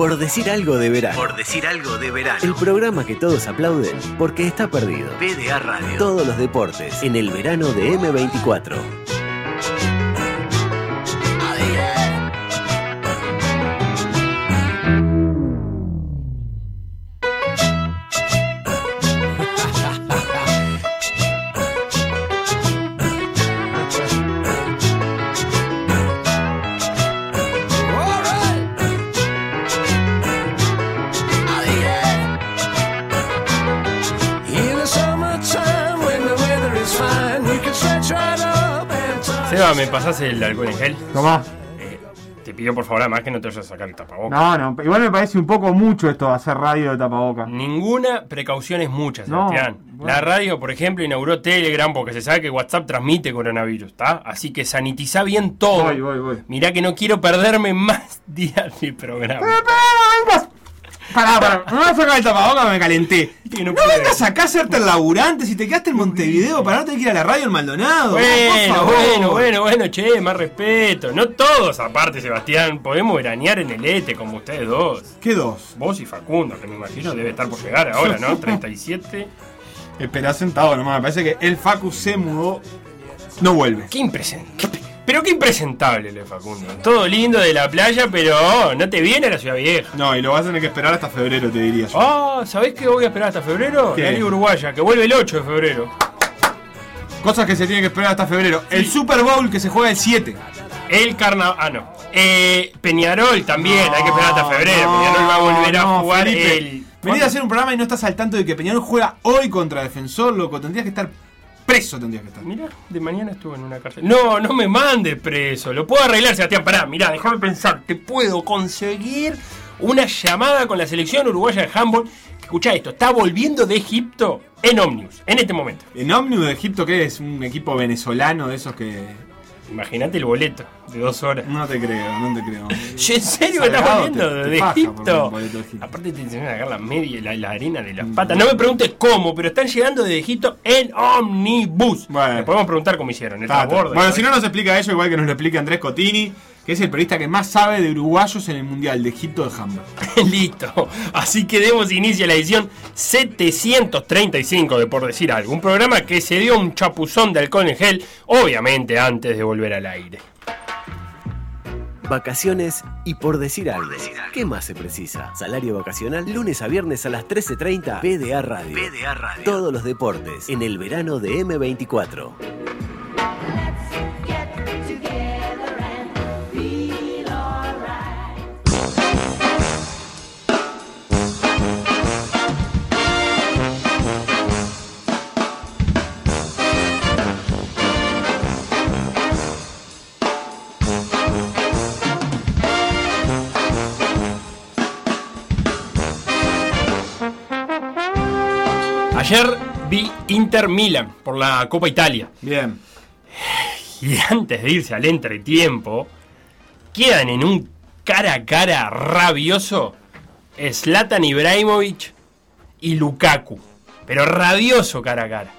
Por decir algo de verano. Por decir algo de verano. El programa que todos aplauden porque está perdido. PDA Radio. Todos los deportes en el verano de M24. ¿Me pasás el alcohol en gel? Tomá. Eh, te pido por favor, además que no te vayas a sacar el tapabocas. No, no, igual me parece un poco mucho esto de hacer radio de tapaboca. Ninguna precaución es mucha, No, Sebastián. bueno. La radio, por ejemplo, inauguró Telegram porque se sabe que WhatsApp transmite coronavirus, ¿está? Así que sanitiza bien todo. Voy, voy, voy. Mirá que no quiero perderme más días del programa. Pará, pará, no me sacar el tapabocas, me calenté. No vengas acá a hacerte el laburante si te quedaste en Montevideo para no tener que ir a la radio en Maldonado. Bueno, bueno, bueno, bueno, che, más respeto. No todos, aparte, Sebastián, podemos veranear en el ETE como ustedes dos. ¿Qué dos? Vos y Facundo, que me imagino debe estar por llegar ahora, ¿no? 37. Esperá sentado nomás, me parece que el Facu se mudó. No vuelve. Qué impresentable. Pero qué impresentable, le Facundo. Todo lindo de la playa, pero no te viene a la ciudad vieja. No, y lo vas a tener que esperar hasta febrero, te diría yo. Ah, ¿sabés qué voy a esperar hasta febrero? ¿Qué? La Liga Uruguaya, que vuelve el 8 de febrero. Cosas que se tienen que esperar hasta febrero. El Super Bowl que se juega el 7. El carnaval. Ah, no. Eh, Peñarol también, hay que esperar hasta febrero. No, Peñarol va a volver a no, jugar Felipe. el. Venís a hacer un programa y no estás al tanto de que Peñarol juega hoy contra Defensor, loco. Tendrías que estar preso, tendrías que estar. Mirá, de mañana estuve en una cárcel. No, no me mandes preso. Lo puedo arreglar, Sebastián. Pará, mirá, déjame pensar. Te puedo conseguir una llamada con la selección uruguaya de handball. Que, escuchá esto, está volviendo de Egipto en Omnius, en este momento. En Omnium de Egipto, ¿qué es? Un equipo venezolano de esos que. Imagínate el boleto de dos horas. No te creo, no te creo. Yo, ¿En serio me estás volviendo de Egipto? Aparte te enseñan a sacar la media, la, la arena de las patas. No me preguntes cómo, pero están llegando de Egipto en Omnibus. Bueno. Le podemos preguntar cómo hicieron. El Bueno, ¿no? si no nos explica ello, igual que nos lo explique Andrés Cotini, que es el periodista que más sabe de uruguayos en el Mundial de Egipto de handball. Listo. Así que demos inicio a la edición 735 de Por Decir Algo. Un programa que se dio un chapuzón de alcohol en gel, obviamente antes de volver al aire. Vacaciones y por decir algo. ¿Qué más se precisa? Salario vacacional lunes a viernes a las 13.30 PDA Radio. PDA Radio. Todos los deportes en el verano de M24. Ayer vi Inter Milan por la Copa Italia. Bien. Y antes de irse al entretiempo, quedan en un cara a cara rabioso Zlatan Ibrahimovic y Lukaku. Pero rabioso cara a cara.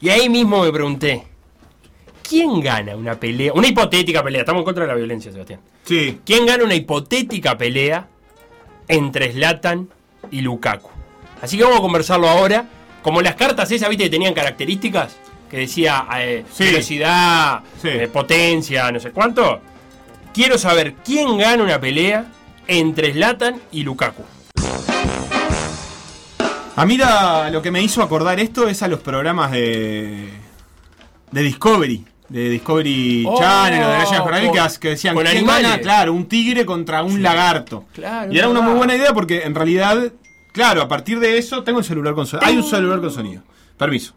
Y ahí mismo me pregunté, ¿quién gana una pelea? Una hipotética pelea, estamos en contra de la violencia, Sebastián. Sí. ¿Quién gana una hipotética pelea entre Zlatan y Lukaku? Así que vamos a conversarlo ahora. Como las cartas esas, viste, que tenían características, que decía eh, Sí. velocidad, Sí. eh, potencia, no sé cuánto. Quiero saber quién gana una pelea entre Zlatan y Lukaku. A mí lo que me hizo acordar esto es a los programas de, de Discovery. De Discovery Oh, Channel o de National Geographic que, decían con ¿quién animales. gana? Claro, un tigre contra un lagarto. Claro, y era una muy buena idea porque en realidad, claro, a partir de eso tengo el celular con sonido. Hay un celular con sonido. Permiso.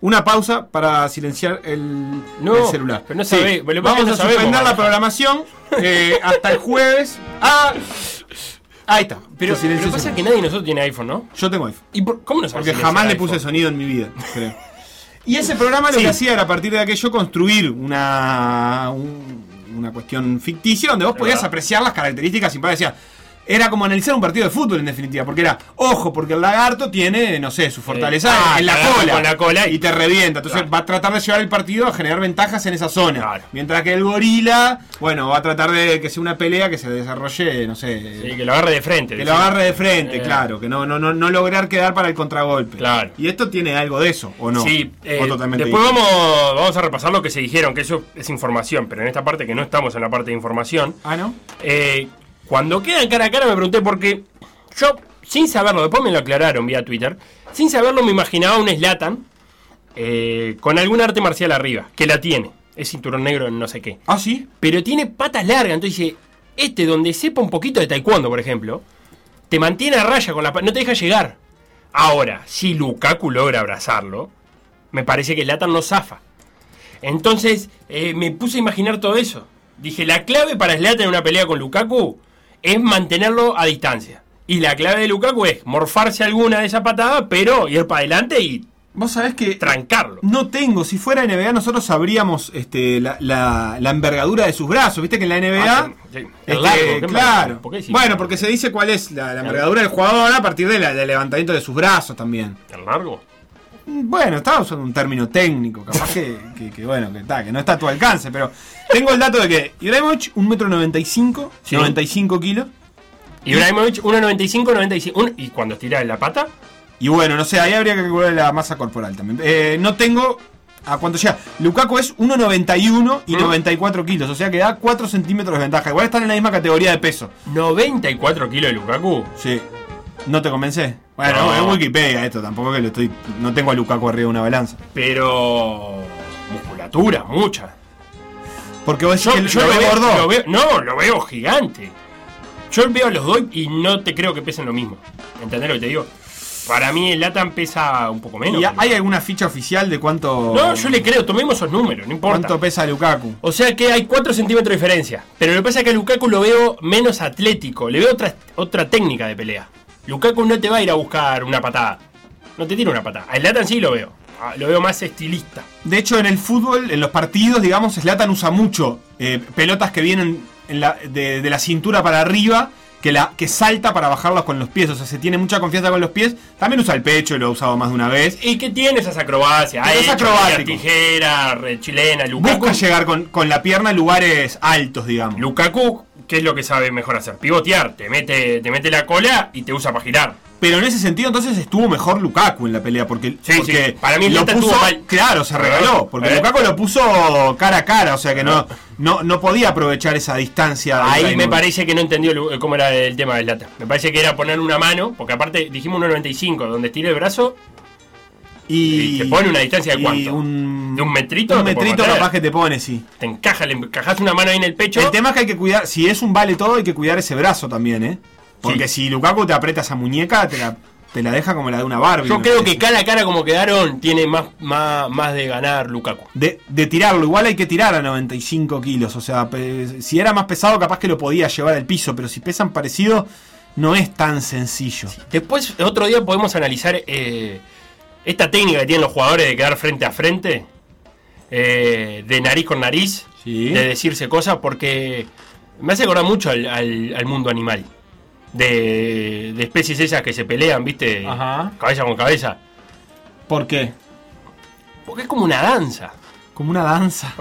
Una pausa para silenciar el, No, el celular. pero no sabe- Vamos a sabemos suspender la programación eh, hasta el jueves. Ah, ahí está. Pero el pasa es que nadie de nosotros tiene iPhone, ¿no? Yo tengo iPhone. ¿Y por- cómo no sabes Porque jamás le iPhone? puse sonido en mi vida, creo. Y ese programa lo Sí. que hacía era a partir de aquello construir una, un- una cuestión ficticia donde vos podías apreciar las características y decía era como analizar un partido de fútbol en definitiva, porque era, ojo, porque el lagarto tiene, no sé, su fortaleza Ah, en la cola, con la cola y, y- te revienta. Entonces Claro. va a tratar de llevar el partido a generar ventajas en esa zona. Claro. Mientras que el gorila, bueno, va a tratar de que sea una pelea que se desarrolle, no sé, Sí, que lo agarre de frente. que lo agarre de frente, Eh. claro, que no, no, no, no lograr quedar para el contragolpe. Claro. Y esto tiene algo de eso, ¿o no? Sí, eh, O totalmente después vamos, vamos a repasar lo que se dijeron, que eso es información, pero en esta parte que no estamos en la parte de información, Ah, ¿no? eh, cuando quedan cara a cara me pregunté por qué yo, sin saberlo, después me lo aclararon vía Twitter, sin saberlo me imaginaba un Slatan eh, con algún arte marcial arriba, que la tiene, es cinturón negro en no sé qué, Ah, sí. pero tiene patas largas, entonces dice, este donde sepa un poquito de taekwondo, por ejemplo, te mantiene a raya con la no te deja llegar. Ahora, si Lukaku logra abrazarlo, me parece que Latan no zafa. Entonces, eh, me puse a imaginar todo eso. Dije, la clave para Zlatan en una pelea con Lukaku es mantenerlo a distancia. Y la clave de Lukaku es morfarse alguna de esa patada, pero ir para adelante y Vos sabés que trancarlo. no tengo, si fuera NBA nosotros sabríamos este, la, la- la envergadura de sus brazos, viste que en la NBA... Ah, sí, sí. este, largo, ¿qué claro. por bueno, porque se dice cuál es la, la envergadura del jugador a partir de la- del levantamiento de sus brazos también. ¿El largo? Bueno, estaba usando un término técnico, capaz que, que- que, bueno, que, está, que no está a tu alcance, pero tengo el dato de que Ibrahimovic, 1,95m, Sí. 95 kilos. Ibrahimovic, 1.95, 95. un- y cuando estira la pata, Y bueno, no sé, ahí habría que calcular la masa corporal también. Eh, no tengo a cuánto llega. Lukaku es 1,91 y ¿Mm? 94 kilos, o sea que da 4 centímetros de ventaja. Igual están en la misma categoría de peso. 94 kilos de Lukaku. Sí. ¿No te convence? Bueno, No. es Wikipedia esto, tampoco que lo estoy. No tengo a Lukaku arriba de una balanza. Pero. musculatura, mucha. Porque vos decís Yo, que yo lo lo, ve veo, gordo. lo veo- No, lo veo gigante. Yo veo a los dos y no te creo que pesen lo mismo. ¿Entendés lo que te digo? Para mí el Latam pesa un poco menos. ¿Y hay alguna ficha oficial de cuánto. No, yo le creo, tomemos esos números, no importa. ¿Cuánto pesa Lukaku? O sea que hay 4 centímetros de diferencia. Pero lo que pasa es que a Lukaku lo veo menos atlético. Le veo otra, otra técnica de pelea. Lukaku no te va a ir a buscar una patada. No te tira una patada. A Latan sí lo veo. Ah, Lo veo más estilista. De hecho, en el fútbol, en los partidos, digamos, Slatan usa mucho eh, pelotas que vienen en la- de, de la cintura para arriba, que, la, que salta para bajarlas con los pies. O sea, se tiene mucha confianza con los pies. También usa el pecho, lo ha usado más de una vez. ¿Y qué tiene esas acrobacias? Es acrobático. tijera, re- chilena, Lukaku. Busca llegar con, con la pierna a lugares altos, digamos. Lukaku, ¿qué es lo que sabe mejor hacer? Pivotear. Te mete, te mete la cola y te usa para girar. Pero en ese sentido, entonces estuvo mejor Lukaku en la pelea. Porque, Sí, porque sí. Para mí lo puso. mal. Claro, se regaló. Porque ¿Eh? Lukaku lo puso cara a cara. O sea que no, no, no podía aprovechar esa distancia. Ahí me parece que no entendió Lu- cómo era el tema del lata. Me parece que era poner una mano, porque aparte dijimos 1.95, donde estira el brazo, Y te pone una distancia de cuánto? Un, ¿De un metrito? Un metrito capaz que te pone, sí. te encaja, le encajas una mano ahí en el pecho. El tema es que hay que cuidar, si es un vale todo, hay que cuidar ese brazo también, ¿eh? Porque Sí. si Lukaku te aprieta esa muñeca, te la, te la deja como la de una Barbie. Yo creo parece. que cara a cara como quedaron, tiene más, más, más de ganar Lukaku. De, de tirarlo, igual hay que tirar a 95 kilos. O sea, si era más pesado, capaz que lo podía llevar al piso. Pero si pesan parecido, no es tan sencillo. Después, otro día podemos analizar eh, esta técnica que tienen los jugadores de quedar frente a frente, eh, de nariz con nariz, Sí. de decirse cosas, porque me hace acordar mucho al, al- al mundo animal. De, de especies esas que se pelean, ¿viste? Ajá. Cabeza con cabeza. ¿Por qué? Porque es como una danza. Como una danza.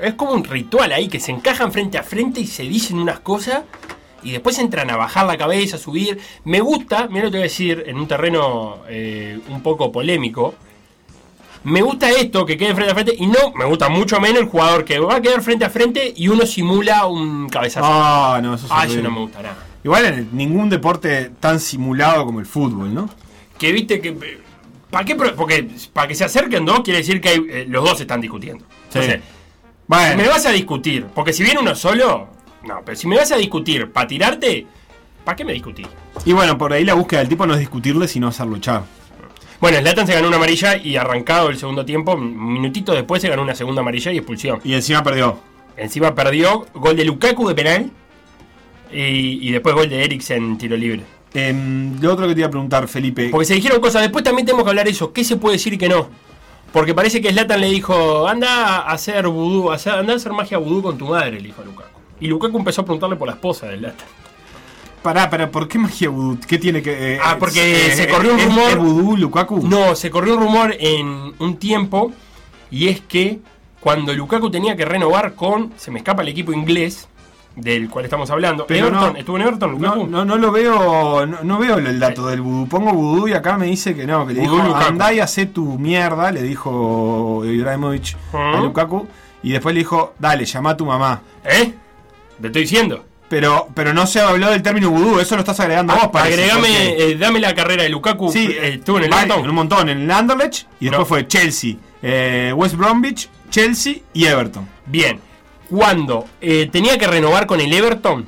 Es como un ritual ahí que se encajan frente a frente y se dicen unas cosas y después entran a bajar la cabeza, a subir. Me gusta, mira lo que te voy a decir en un terreno eh, un poco polémico. Me gusta esto que quede frente a frente y no, me gusta mucho menos el jugador que va a quedar frente a frente y uno simula un cabezazo. Ah, no, eso es Ah, eso no me gusta nada. Igual en ningún deporte tan simulado como el fútbol, ¿no? Que viste que. ¿Para qué? Porque para que se acerquen dos quiere decir que hay, eh, los dos están discutiendo. Entonces, Bueno, Si me vas a discutir, porque si viene uno solo, no, pero si me vas a discutir para tirarte, ¿para qué me discutís? y bueno, por ahí la búsqueda del tipo no es discutirle, sino hacer luchar. Bueno, Slatan se ganó una amarilla y arrancado el segundo tiempo, un minutito después se ganó una segunda amarilla y expulsión. Y encima perdió. Encima perdió gol de Lukaku de penal y, y después gol de Eriksen tiro libre. Em, lo otro que te iba a preguntar, Felipe. Porque se dijeron cosas, después también tenemos que hablar eso, ¿qué se puede decir y qué no? Porque parece que Slatan le dijo, anda a hacer vudú, anda a hacer magia vudú con tu madre, le dijo a Lukaku. Y Lukaku empezó a preguntarle por la esposa de Slatan. Pará, pará, ¿por qué magia vudú? ¿Qué tiene que.? eh, Ah, porque eh, se corrió un ¿es- rumor- ¿Es vudú, Lukaku? No, se corrió un rumor en un tiempo y es que cuando Lukaku tenía que renovar con, se me escapa el equipo inglés del cual estamos hablando, Pero Everton, no- estuvo en Everton, Lukaku. No, no, no lo veo, no, no veo el dato del vudú. Pongo vudú y acá me dice que no, que le Vudú dijo andá y hacé tu mierda, le dijo Ibrahimovic a. Lukaku. Y después le dijo, dale, llama a tu mamá. ¿Eh? Te estoy diciendo. Pero, pero no se habló del término vudú, eso lo estás agregando vos, parece, Agregame, porque- eh, dame la carrera de Lukaku. Sí, eh, estuvo en el en un montón, en el Anderlecht y después No. fue Chelsea, eh, West Bromwich, Chelsea y Everton. Bien, cuando tenía que renovar con el Everton,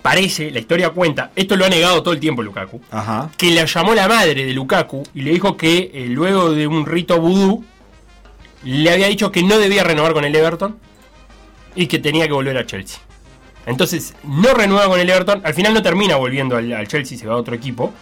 parece, la historia cuenta, esto lo ha negado todo el tiempo Lukaku, Ajá. que la llamó la madre de Lukaku y le dijo que luego de un rito vudú le había dicho que no debía renovar con el Everton y que tenía que volver a Chelsea. Entonces no renueva con el Everton, al final no termina volviendo al, al Chelsea, se va a otro equipo.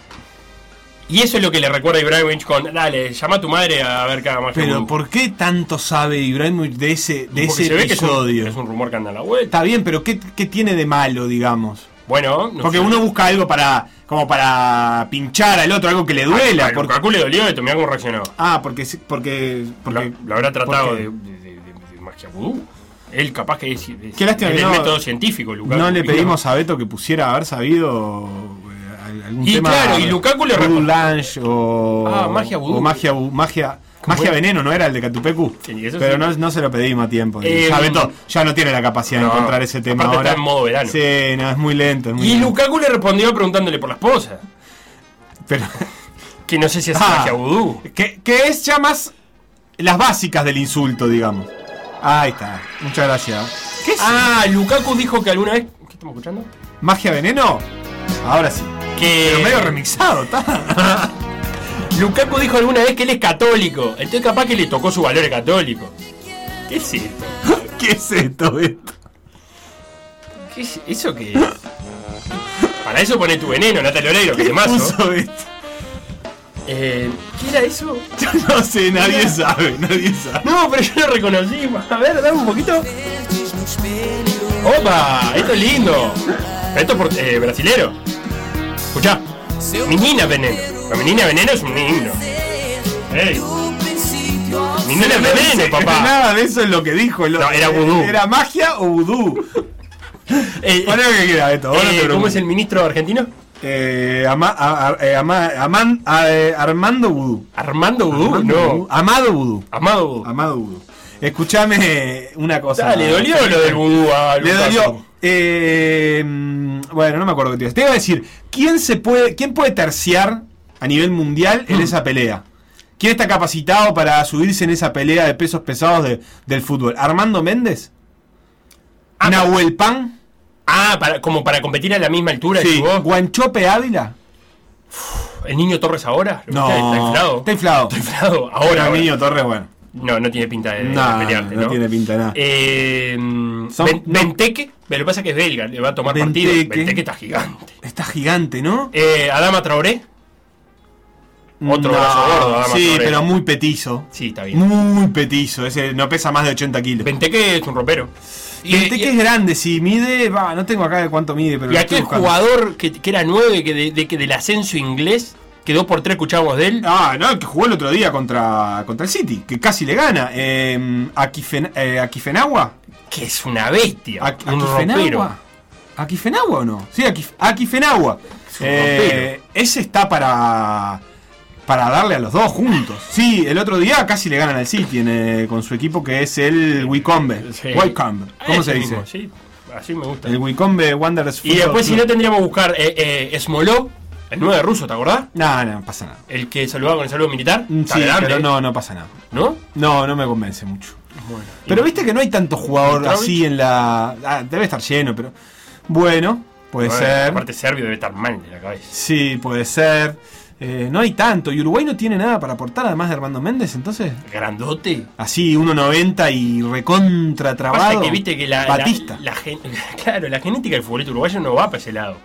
Y eso es lo que le recuerda a Ibrahimovic con, dale, llama a tu madre a ver qué haga más Pero ¿por qué tanto sabe Ibrahimovic de ese, de ese se ve que es un, episodio? es un rumor que anda a la vuelta. Está bien, pero ¿qué, qué tiene de malo, digamos? Bueno, no Porque sé. uno busca algo para como para pinchar al otro, algo que le duela. A porque- Lukaku le dolió esto, mirá cómo reaccionó. ah, porque porque, porque Lo, lo habrá tratado porque de, de- de- de magia vudú. Él capaz que es, es- Qué lástima el no- método científico, Lukaku. no le pedimos a Beto que pusiera haber sabido eh, algún Y tema. claro, y Lukaku le Lunch o Ah, magia vudú. o magia magia veneno, no era el de Catupecu. Sí, eso pero sí. no, no se lo pedimos a tiempo. Eh, ya Beto ya no tiene la capacidad no, de encontrar ese tema ahora. está en modo verano. Sí, no, es muy lento. es muy Y lento. Lukaku le respondió preguntándole por la esposa. Pero Que no sé si es Ah. magia vudú. que, que es ya más las básicas del insulto, digamos. Ahí está. Muchas gracias. ¿Qué es? Ah, Lukaku dijo que alguna vez. ¿Qué estamos escuchando? ¿Magia veneno? Ahora sí. Que. Pero medio remixado, está. Lukaku dijo alguna vez que él es católico. Entonces capaz que le tocó su valor católico. ¿Qué es esto? ¿Qué es esto, Beto? ¿Qué es ¿Eso qué es? Para eso pone tu veneno, Natalia Oreiro, que te mazo. Puso Beto? Eh, ¿Qué era eso? Yo no sé, nadie sabe, nadie sabe. No, pero yo lo reconocí. A ver, dame un poquito. ¡Opa! Esto es lindo. Esto es por, eh, brasilero. Escuchá. Menina Veneno. La Menina Veneno es un himno. ¡Ey! Menina Veneno, papá. Nada de eso es lo que dijo. No, era vudú. ¿Era magia o vudú? Eh, lo que no te eh, ¿Cómo es el ministro argentino? Eh, ama- a- a- eh, ama- aman- a- eh, Armando Vudú. Armando Vudú. No. Vudú. Amado Vudú. Amado Vudú. Amado Vudú. Escuchame una cosa. Dale, ¿dolió lo del vudú a Le Lukaku? dolió. Eh, mm, bueno, no me acuerdo qué te iba a decir. Te iba a decir, ¿quién, se puede, ¿quién puede terciar a nivel mundial Mm. en esa pelea? ¿Quién está capacitado para subirse en esa pelea de pesos pesados de- del fútbol? ¿Armando Méndez? Ah, ¿Nahuel Pan? Ah, para, como para competir a la misma altura, Sí. vos. ¿Guanchope Ávila? ¿El niño Torres ahora? ¿Lo No. ¿Está inflado? Está inflado. Está inflado. Ahora, ahora. Niño Torres, bueno. No, no tiene pinta de, de No, pelearte, no, ¿no? tiene pinta de nada. Eh. Benteke, pero lo que pasa es que es belga, le va a tomar partido. Benteke está gigante. Está gigante, ¿no? Eh, Adama Traoré. Otro brazo gordo, Adama Sí, pero muy petizo. Sí, está bien. Muy petizo. Ese no pesa más de 80 kilos. Benteke es un ropero. Y, Benteke y- es grande, sí, mide, va, no tengo acá de cuánto mide, pero y aquel jugador que, que era 9, que, de, de- que del ascenso inglés, que dos por tres escuchábamos de él. Ah, no, el que jugó el otro día contra, contra el City, que casi le gana. Eh, Akifen- eh, Akifenagua. Que es una bestia. Ak- un Akifenagua. ¿Akifenagua o no? Sí, Akif- Akifenagua. un Eh, ese está para para darle a los dos juntos. Sí, el otro día casi le ganan al City en, eh, con su equipo que es el Wycombe. Sí. Wycombe. ¿Cómo Ese se dice? mismo, sí, así me gusta. El Wycombe Wanderers Y después, si no, tendríamos que buscar eh, eh, Smolov, el 9 ruso, ¿te acordás? No, no, pasa nada. El que saludaba con el saludo militar. Mm, Sí, pero ¿eh? no, no pasa nada. ¿No? No, no me convence mucho. Bueno. Pero viste que no hay tanto jugador así en la. ah, debe estar lleno, pero. Bueno, puede Bueno, ser. Aparte, Serbio debe estar mal de la cabeza. Sí, puede ser. Eh, no hay tanto. ¿Y Uruguay no tiene nada para aportar además de Armando Méndez entonces? Grandote. Así, 1.90 y recontra trabado. que viste que la, Batista. la- la gen- claro, la genética del futbolista uruguayo no va para ese lado.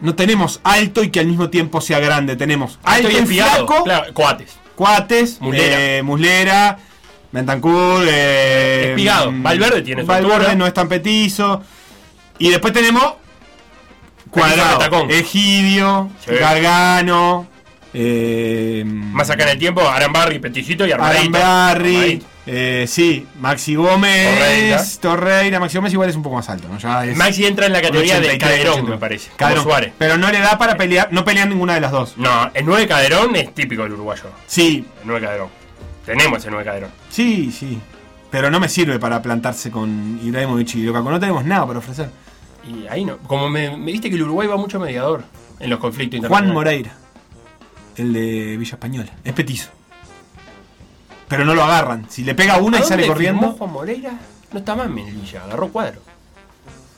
No tenemos alto y que al mismo tiempo sea grande. Tenemos alto, y espigado. flaco, Claro, coates. Cuates, Muslera. eh, Muslera, Bentancur, eh, Espigado. mm, Valverde tiene su Valverde altura. no es tan petizo. Y después tenemos Cuadrado. Egidio, Sí. Gargano, eh, Más acá en el tiempo, Arambarri, Peticito y Armadito. Arambarri, Armadito. eh, sí, Maxi Gómez, Torreira. Torreira. Maxi Gómez igual es un poco más alto, ¿no? Ya es Maxi entra en la categoría de 83, Caderón, 80. me parece. Caderón. Suárez. Pero no le da para pelear, no pelean ninguna de las dos. No, el 9 Caderón es típico del uruguayo. Sí, El 9 Caderón. Tenemos el 9 Caderón. sí, sí. Pero no me sirve para plantarse con Ibrahimovic y Lukaku. No tenemos nada para ofrecer. Y ahí no. Como me, me viste que el Uruguay va mucho mediador en los conflictos Juan internacionales. Moreira, el de Villa Española. Es petizo. Pero no lo agarran. Si le pega una ¿A y sale corriendo. Juan Moreira no está más en Melilla, agarró cuadro.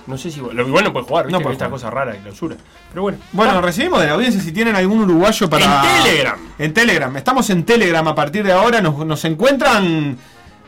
No sé si. Lo igual no puede jugar, ¿viste? No puede Esta jugar. cosa rara de clausura. Pero bueno. Bueno, Va. recibimos de la audiencia si tienen algún uruguayo para. En Telegram. En Telegram. Estamos en Telegram a partir de ahora. Nos, nos encuentran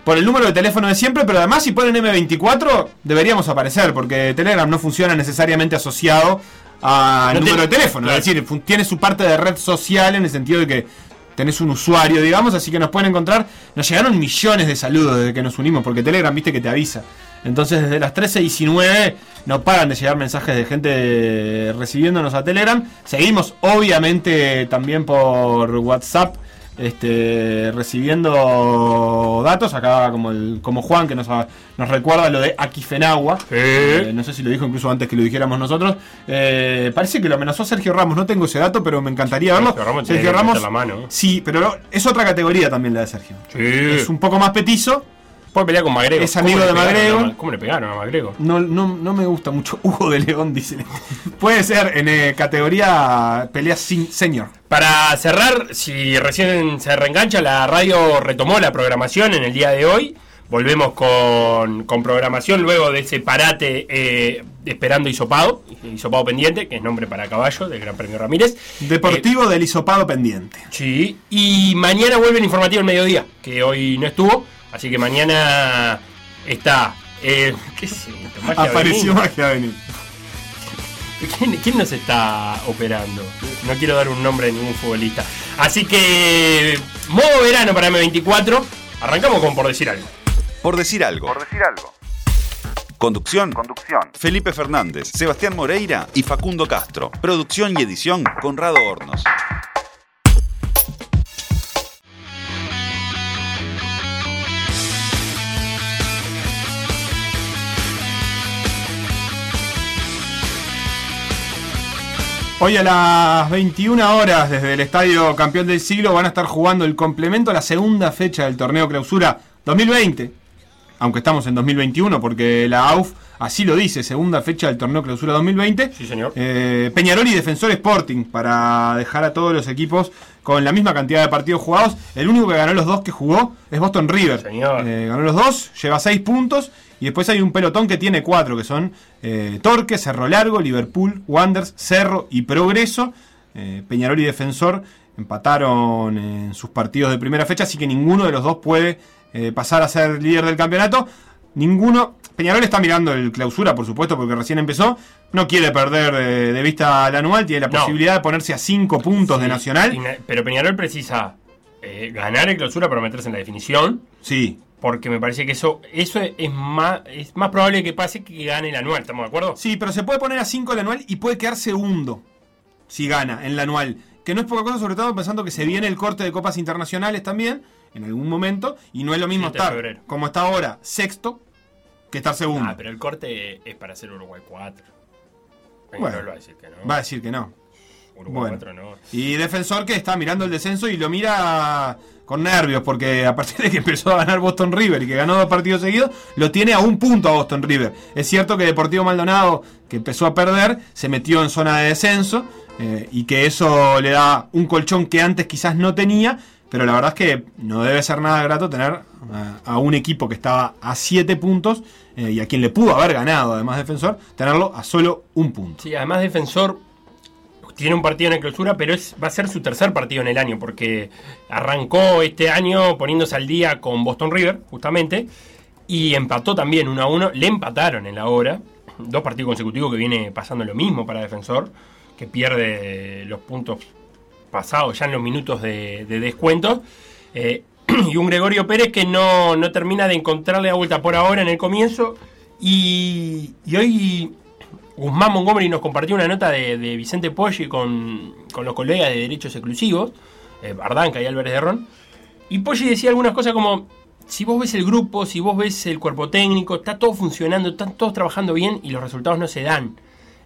por el número de teléfono de siempre, pero además si ponen M24 deberíamos aparecer, porque Telegram no funciona necesariamente asociado al No número te- de teléfono. claro. Es decir, tiene su parte de red social en el sentido de que tenés un usuario, digamos, así que nos pueden encontrar. Nos llegaron millones de saludos desde que nos unimos, porque Telegram, viste que te avisa. Entonces, desde las 13.19 no paran de llegar mensajes de gente recibiéndonos a Telegram. Seguimos, obviamente, también por WhatsApp. Este, recibiendo datos acá como el como Juan que nos, nos recuerda lo de Aquifenagua Sí. Eh, no sé si lo dijo incluso antes que lo dijéramos nosotros Eh, parece que lo amenazó Sergio Ramos no tengo ese dato pero me encantaría verlo Sergio Ramos Sergio Ramos la mano. sí pero es otra categoría también la de Sergio Sí. es un poco más petizo Puede pelear con Magrego. Es ¿Cómo amigo de Magrego. ¿Cómo le pegaron a Magrego? no, no, no me gusta mucho Hugo de León dice puede ser en eh, categoría pelea sin senior Para cerrar, si recién se reengancha, la radio retomó la programación en el día de hoy. Volvemos con, con programación luego de ese parate eh, esperando Isopado, Isopado pendiente, que es nombre para caballo del Gran Premio Ramírez. Deportivo del hisopado pendiente Eh, sí, y mañana vuelve el informativo al mediodía, que hoy no estuvo, así que mañana está. Eh, ¿Qué es esto? Magia apareció. Magia Benítez ¿Quién, quién nos está operando? No quiero dar un nombre de ningún futbolista. Así que, modo verano para M24. Arrancamos con por decir algo. Por decir algo. Por decir algo. Conducción. Conducción. Felipe Fernández, Sebastián Moreira y Facundo Castro. Producción y edición Conrado Hornos. Hoy a las 21 horas desde el Estadio Campeón del Siglo van a estar jugando el complemento a la segunda fecha del torneo clausura 2020. Aunque estamos en 2021 porque la AUF así lo dice, segunda fecha del torneo clausura 2020. Sí, señor. Eh, Peñarol y Defensor Sporting para dejar a todos los equipos con la misma cantidad de partidos jugados. El único que ganó los dos que jugó es Boston River. Señor. Eh, ganó los dos, lleva seis puntos. Y después hay un pelotón que tiene cuatro, que son eh, Torque, Cerro Largo, Liverpool, Wanderers, Cerro y Progreso. Eh, Peñarol y Defensor empataron en sus partidos de primera fecha, así que ninguno de los dos puede pasar a ser líder del campeonato. Ninguno. Peñarol está mirando el clausura, por supuesto, porque recién empezó. No quiere perder de, de vista el anual, tiene la No. posibilidad de ponerse a cinco puntos de Nacional. Pero Peñarol precisa eh, ganar el clausura para meterse en la definición. Sí, Porque me parece que eso, eso es más, es más probable que pase que gane el anual, ¿estamos de acuerdo? Sí, pero se puede poner a 5 el anual y puede quedar segundo si gana en el anual. Que no es poca cosa, sobre todo pensando que se viene el corte de copas internacionales también, en algún momento, y no es lo mismo 7 de estar febrero. como está ahora, sexto, que estar segundo. Ah, pero el corte es para hacer Uruguay 4. Peñarol Bueno, va a decir que no. Va a decir que no. Uruguay bueno. 4 no. Y defensor que está mirando el descenso y lo mira con nervios, porque a partir de que empezó a ganar Boston River y que ganó dos partidos seguidos, lo tiene a un punto a Boston River. Es cierto que Deportivo Maldonado, que empezó a perder, se metió en zona de descenso eh, y que eso le da un colchón que antes quizás no tenía, pero la verdad es que no debe ser nada grato tener a, a un equipo que estaba a 7 puntos eh, y a quien le pudo haber ganado, además defensor, tenerlo a solo un punto. Sí, además Defensor tiene un partido en la clausura, pero es, va a ser su tercer partido en el año, porque arrancó este año poniéndose al día con Boston River, justamente, y empató también 1 a 1. Le empataron en la hora, dos partidos consecutivos que viene pasando lo mismo para Defensor, que pierde los puntos pasados ya en los minutos de, de descuento. Eh, y un Gregorio Pérez que no, no termina de encontrarle la vuelta por ahora en el comienzo. Y, y hoy Guzmán Montgomery nos compartió una nota de, de Vicente Poggi con, con los colegas de Derechos Exclusivos, eh, Bardanca y Álvarez de Ron. Y Poggi decía algunas cosas como, si vos ves el grupo, si vos ves el cuerpo técnico, está todo funcionando, están todos trabajando bien y los resultados no se dan.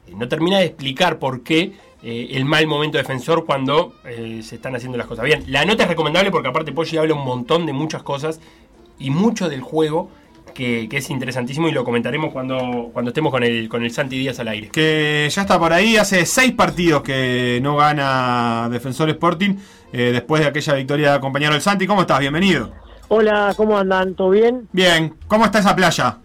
Eh, No termina de explicar por qué eh, el mal momento defensor cuando eh, se están haciendo las cosas bien. La nota es recomendable porque aparte Poggi habla un montón de muchas cosas y mucho del juego que, que es interesantísimo y lo comentaremos cuando, cuando estemos con el, con el Santi Díaz al aire. Que ya está por ahí, hace seis partidos que no gana Defensor Sporting eh, después de aquella victoria de compañero del Santi. ¿Cómo estás? Bienvenido. Hola, ¿cómo andan? ¿Todo bien? Bien, ¿cómo está esa playa?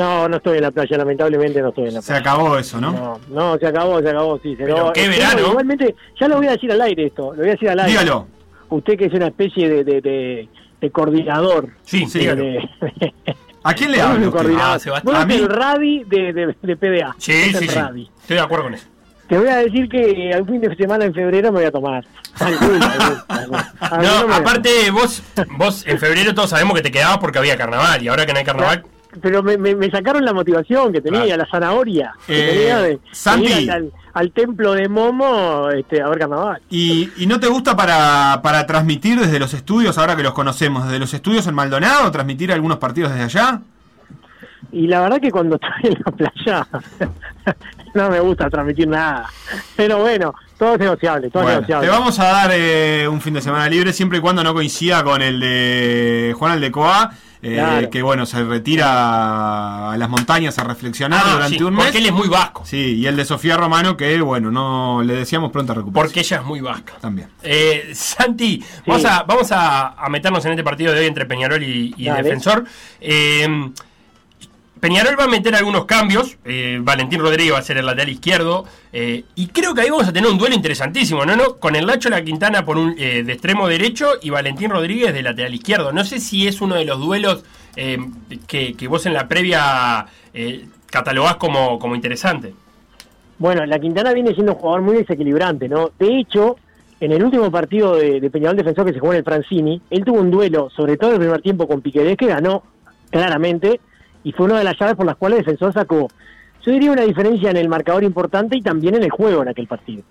No, no estoy en la playa, lamentablemente no estoy en la Se playa. acabó eso, ¿no? No, no, se acabó, se acabó, sí. Se Pero acabó. qué Eh, verano. no, igualmente, ya lo voy a decir al aire esto, lo voy a decir al aire. Dígalo. Usted que es una especie de, de, de, de coordinador. Sí, Sí, dígalo. De, ¿A quién le hablo? un usted? coordinador. Ah, Sebastián. Vos A mí- el Radi de, de, de PDA. Sí, sí, sí. Estoy de acuerdo con eso. Te voy a decir que al fin de semana en febrero me voy a tomar. Alguna, alguna, alguna. Alguna me No, aparte vos, vos en febrero todos sabemos que te quedabas porque había carnaval y ahora que no hay carnaval, Pero me, me, me sacaron la motivación que tenía, Claro. la zanahoria. Que Eh, tenía de, Santi. ir al, al templo de Momo este, a ver carnaval. ¿Y, y no te gusta para, para transmitir desde los estudios, ahora que los conocemos, desde los estudios en Maldonado, transmitir algunos partidos desde allá? Y la verdad que cuando estoy en la playa no me gusta transmitir nada. Pero bueno, todo es negociable, todo es negociable. te vamos a dar eh, un fin de semana libre siempre y cuando no coincida con el de Juan Aldecoa, eh, Claro. que bueno, se retira a las montañas a reflexionar Ah, durante sí, un mes. porque él es muy vasco, Sí, y el de Sofía Romano, que bueno, no le decíamos pronta recuperación. porque ella es muy vasca. También. Eh, Santi, vamos, a, vamos a, a meternos en este partido de hoy entre Peñarol y. Defensor. Eh, Peñarol va a meter algunos cambios. eh, Valentín Rodríguez va a ser el lateral izquierdo. eh, y creo que ahí vamos a tener un duelo interesantísimo, ¿no? ¿No? Con el Nacho La Quintana por un, eh, de extremo derecho y Valentín Rodríguez de lateral izquierdo. No sé si es uno de los duelos eh, que, vos en la previa catalogás como, como interesante. Bueno, la Quintana viene siendo un jugador muy desequilibrante, ¿no? De hecho, en el último partido de, de Peñarol Defensor que se jugó en el Francini, él tuvo un duelo, sobre todo en el primer tiempo con Piquerés, que ganó claramente, y fue una de las llaves por las cuales Defensor sacó, yo diría, una diferencia en el marcador importante y también en el juego en aquel partido.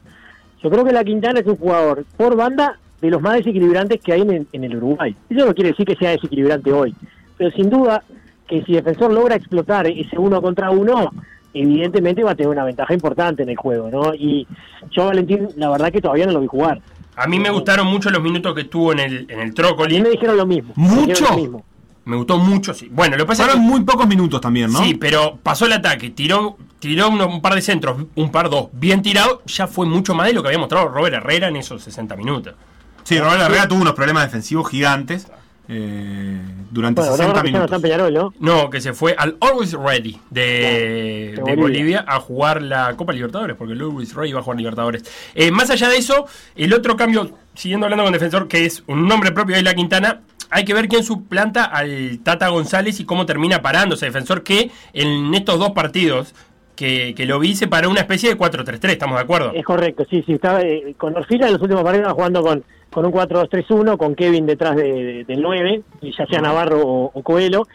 Yo creo que la Quintana es un jugador por banda de los más desequilibrantes que hay en, en el Uruguay. Eso no quiere decir que sea desequilibrante hoy, pero sin duda que si Defensor logra explotar ese uno contra uno, evidentemente va a tener una ventaja importante en el juego, ¿no? Y yo a Valentín, la verdad que todavía no lo vi jugar. A mí me gustaron mucho los minutos que estuvo en el, en el A Trócoli. mí me dijeron lo mismo. ¿Mucho? dijeron lo mismo. Me gustó mucho, sí. Bueno, lo que pasa es Fueron que... muy pocos minutos también, ¿no? Sí, pero pasó el ataque, tiró, tiró uno- un par de centros, un par, dos, bien tirado, ya fue mucho más de lo que había mostrado Robert Herrera en esos 60 minutos. Sí, Roberto Herrera tuvo unos problemas defensivos gigantes eh, durante Bueno, 60 ahora que ya no está minutos. Peñarol, ¿no? No, que se fue al Always Ready de, Claro, de de Bolivia. Bolivia. a jugar la Copa Libertadores, porque el Always Ready va a jugar Libertadores. Eh, más allá de eso, el otro cambio, siguiendo hablando con defensor, que es un nombre propio de la Quintana, hay que ver quién suplanta al Tata González y cómo termina parándose defensor, que en estos dos partidos que, que lo vi se paró una especie de 4-3-3, ¿estamos de acuerdo? Es correcto, sí, sí. Estaba, eh, con Orfila en los últimos partidos jugando con, con un 4-2-3-1, con Kevin detrás de, de- del 9, y ya sea Navarro o, o Coelho.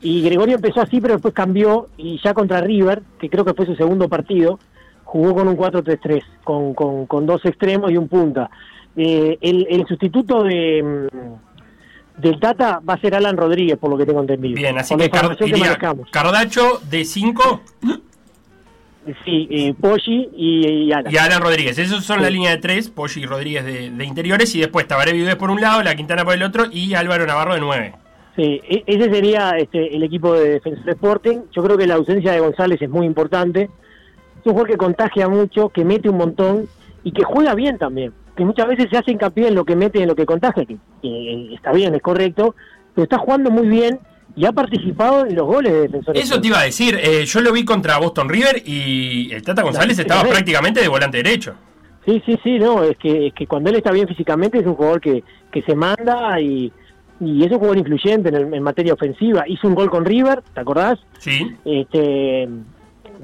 Y Gregorio empezó así, pero después cambió, y ya contra River, que creo que fue su segundo partido, jugó con un 4-3-3, con, con, con dos extremos y un punta. Eh, el, el sustituto de mm, del Tata va a ser Alan Rodríguez, por lo que tengo entendido. Bien, así que Car- que. Cardacho de 5 Sí, eh, Poggi y, y Alan. y Alan Rodríguez. Esos son Sí. la línea de 3, Poggi y Rodríguez de, de interiores, y después Tabaré Vives por un lado, La Quintana por el otro, y Álvaro Navarro de 9. Sí, e- ese sería este, el equipo de Defensor Sporting. Yo creo que la ausencia de González es muy importante. Es un jugador que contagia mucho, que mete un montón y que juega bien también. Que muchas veces se hace hincapié en lo que mete en lo que contagia, que, que está bien, es correcto, pero está jugando muy bien y ha participado en los goles de Defensor Eso te iba a decir, eh, yo lo vi contra Boston River y el Tata González estaba prácticamente de volante derecho. Sí, sí, sí, no, es que, es que cuando él está bien físicamente es un jugador que, que se manda y, y es un jugador influyente en, el- en materia ofensiva. Hizo un gol con River, ¿te acordás? Sí. este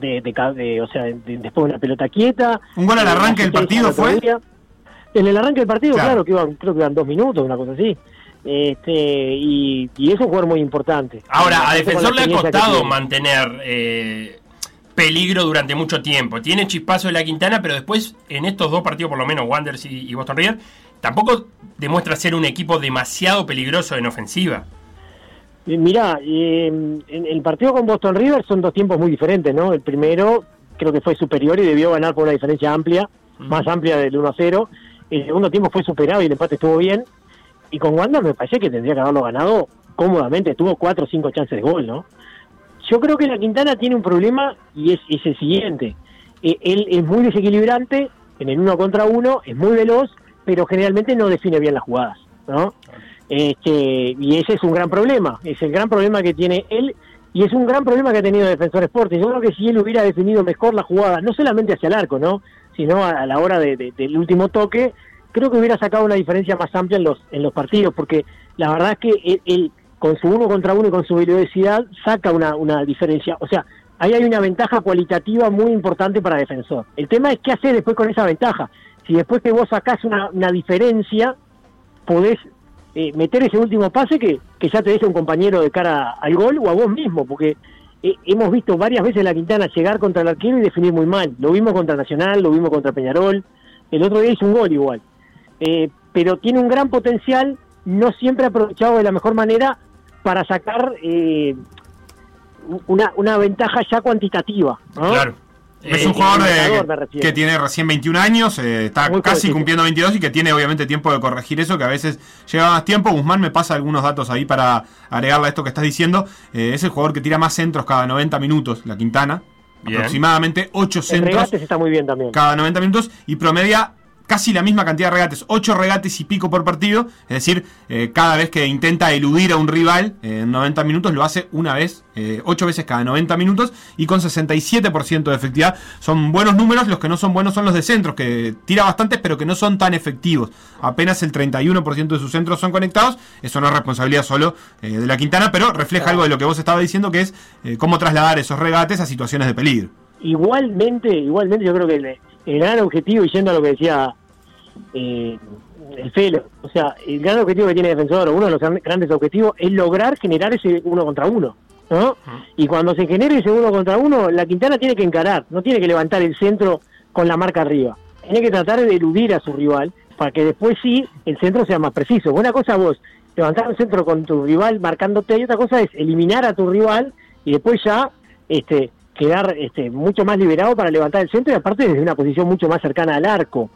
de, de o sea de- después de una pelota quieta ¿Un gol al arranque del partido fue? día. En el arranque del partido Claro. claro, que iban creo que iban dos minutos una cosa así este y, y es un jugador muy importante Ahora, a Defensor le ha costado mantener eh, peligro durante mucho tiempo. Tiene chispazo de la Quintana, pero después en estos dos partidos, por lo menos Wanderers y, y Boston River, tampoco demuestra ser un equipo demasiado peligroso en ofensiva. Mirá, eh, en el partido con Boston River son dos tiempos muy diferentes, ¿no? El primero creo que fue superior y debió ganar por una diferencia amplia, más amplia del 1 a 0. El segundo tiempo fue superado y el empate estuvo bien. Y con Wanda me parece que tendría que haberlo ganado cómodamente. Tuvo cuatro o cinco chances de gol, ¿no? Yo creo que la Quintana tiene un problema y es, el siguiente. Eh, él es muy desequilibrante en el uno contra uno, es muy veloz, pero generalmente no define bien las jugadas, ¿no? Este, y ese es un gran problema, es el gran problema que tiene él y es un gran problema que ha tenido Defensor Sporting. Yo creo que si él hubiera definido mejor la jugada, no solamente hacia el arco, ¿no? Sino a, la hora de- de- del último toque, creo que hubiera sacado una diferencia más amplia en los, en los partidos, porque la verdad es que él, él, con su uno contra uno y con su velocidad saca una, una diferencia. O sea, ahí hay una ventaja cualitativa muy importante para Defensor. El tema es qué hacer después con esa ventaja. Si después que vos sacás una, diferencia, podés eh, meter ese último pase que, que ya te deja un compañero de cara al gol o a vos mismo, porque hemos visto varias veces la Quintana llegar contra el arquero y definir muy mal. Lo vimos contra Nacional, lo vimos contra Peñarol, el otro día hizo un gol igual. Eh, pero tiene un gran potencial, no siempre aprovechado de la mejor manera para sacar eh, una, una ventaja ya cuantitativa. Claro. Es Eh, un jugador de- refiero. que tiene recién 21 años, eh, está Muy casi cumpliendo 22 y que tiene obviamente tiempo de corregir eso, que a veces lleva más tiempo. Guzmán me pasa algunos datos ahí para agregarle a esto que estás diciendo. Eh, es el jugador que tira más centros cada 90 minutos, la Quintana. Bien. Aproximadamente 8 En centros regates está muy bien también. cada 90 minutos y promedia casi la misma cantidad de regates, 8 regates y pico por partido, es decir, eh, cada vez que intenta eludir a un rival eh, en 90 minutos lo hace una vez, 8 veces cada 90 minutos y con 67% de efectividad. Son buenos números, los que no son buenos son los de centros, que tira bastantes pero que no son tan efectivos. Apenas el 31% de sus centros son conectados, eso no es responsabilidad solo eh, de la Quintana, pero refleja algo de lo que vos estabas diciendo, que es eh, cómo trasladar esos regates a situaciones de peligro. Igualmente, igualmente yo creo que el, el gran objetivo, y yendo a lo que decía eh, el Felo, o sea, el gran objetivo que tiene Defensor, o uno de los gran- grandes objetivos, es lograr generar ese uno contra uno, ¿no? Y cuando se genere ese uno contra uno, la Quintana tiene que encarar, no tiene que levantar el centro con la marca arriba, tiene que tratar de eludir a su rival, para que después sí el centro sea más preciso. Una cosa vos, levantar un centro con tu rival marcándote, y otra cosa es eliminar a tu rival y después ya este quedar este, mucho más liberado para levantar el centro y aparte desde una posición mucho más cercana al arco.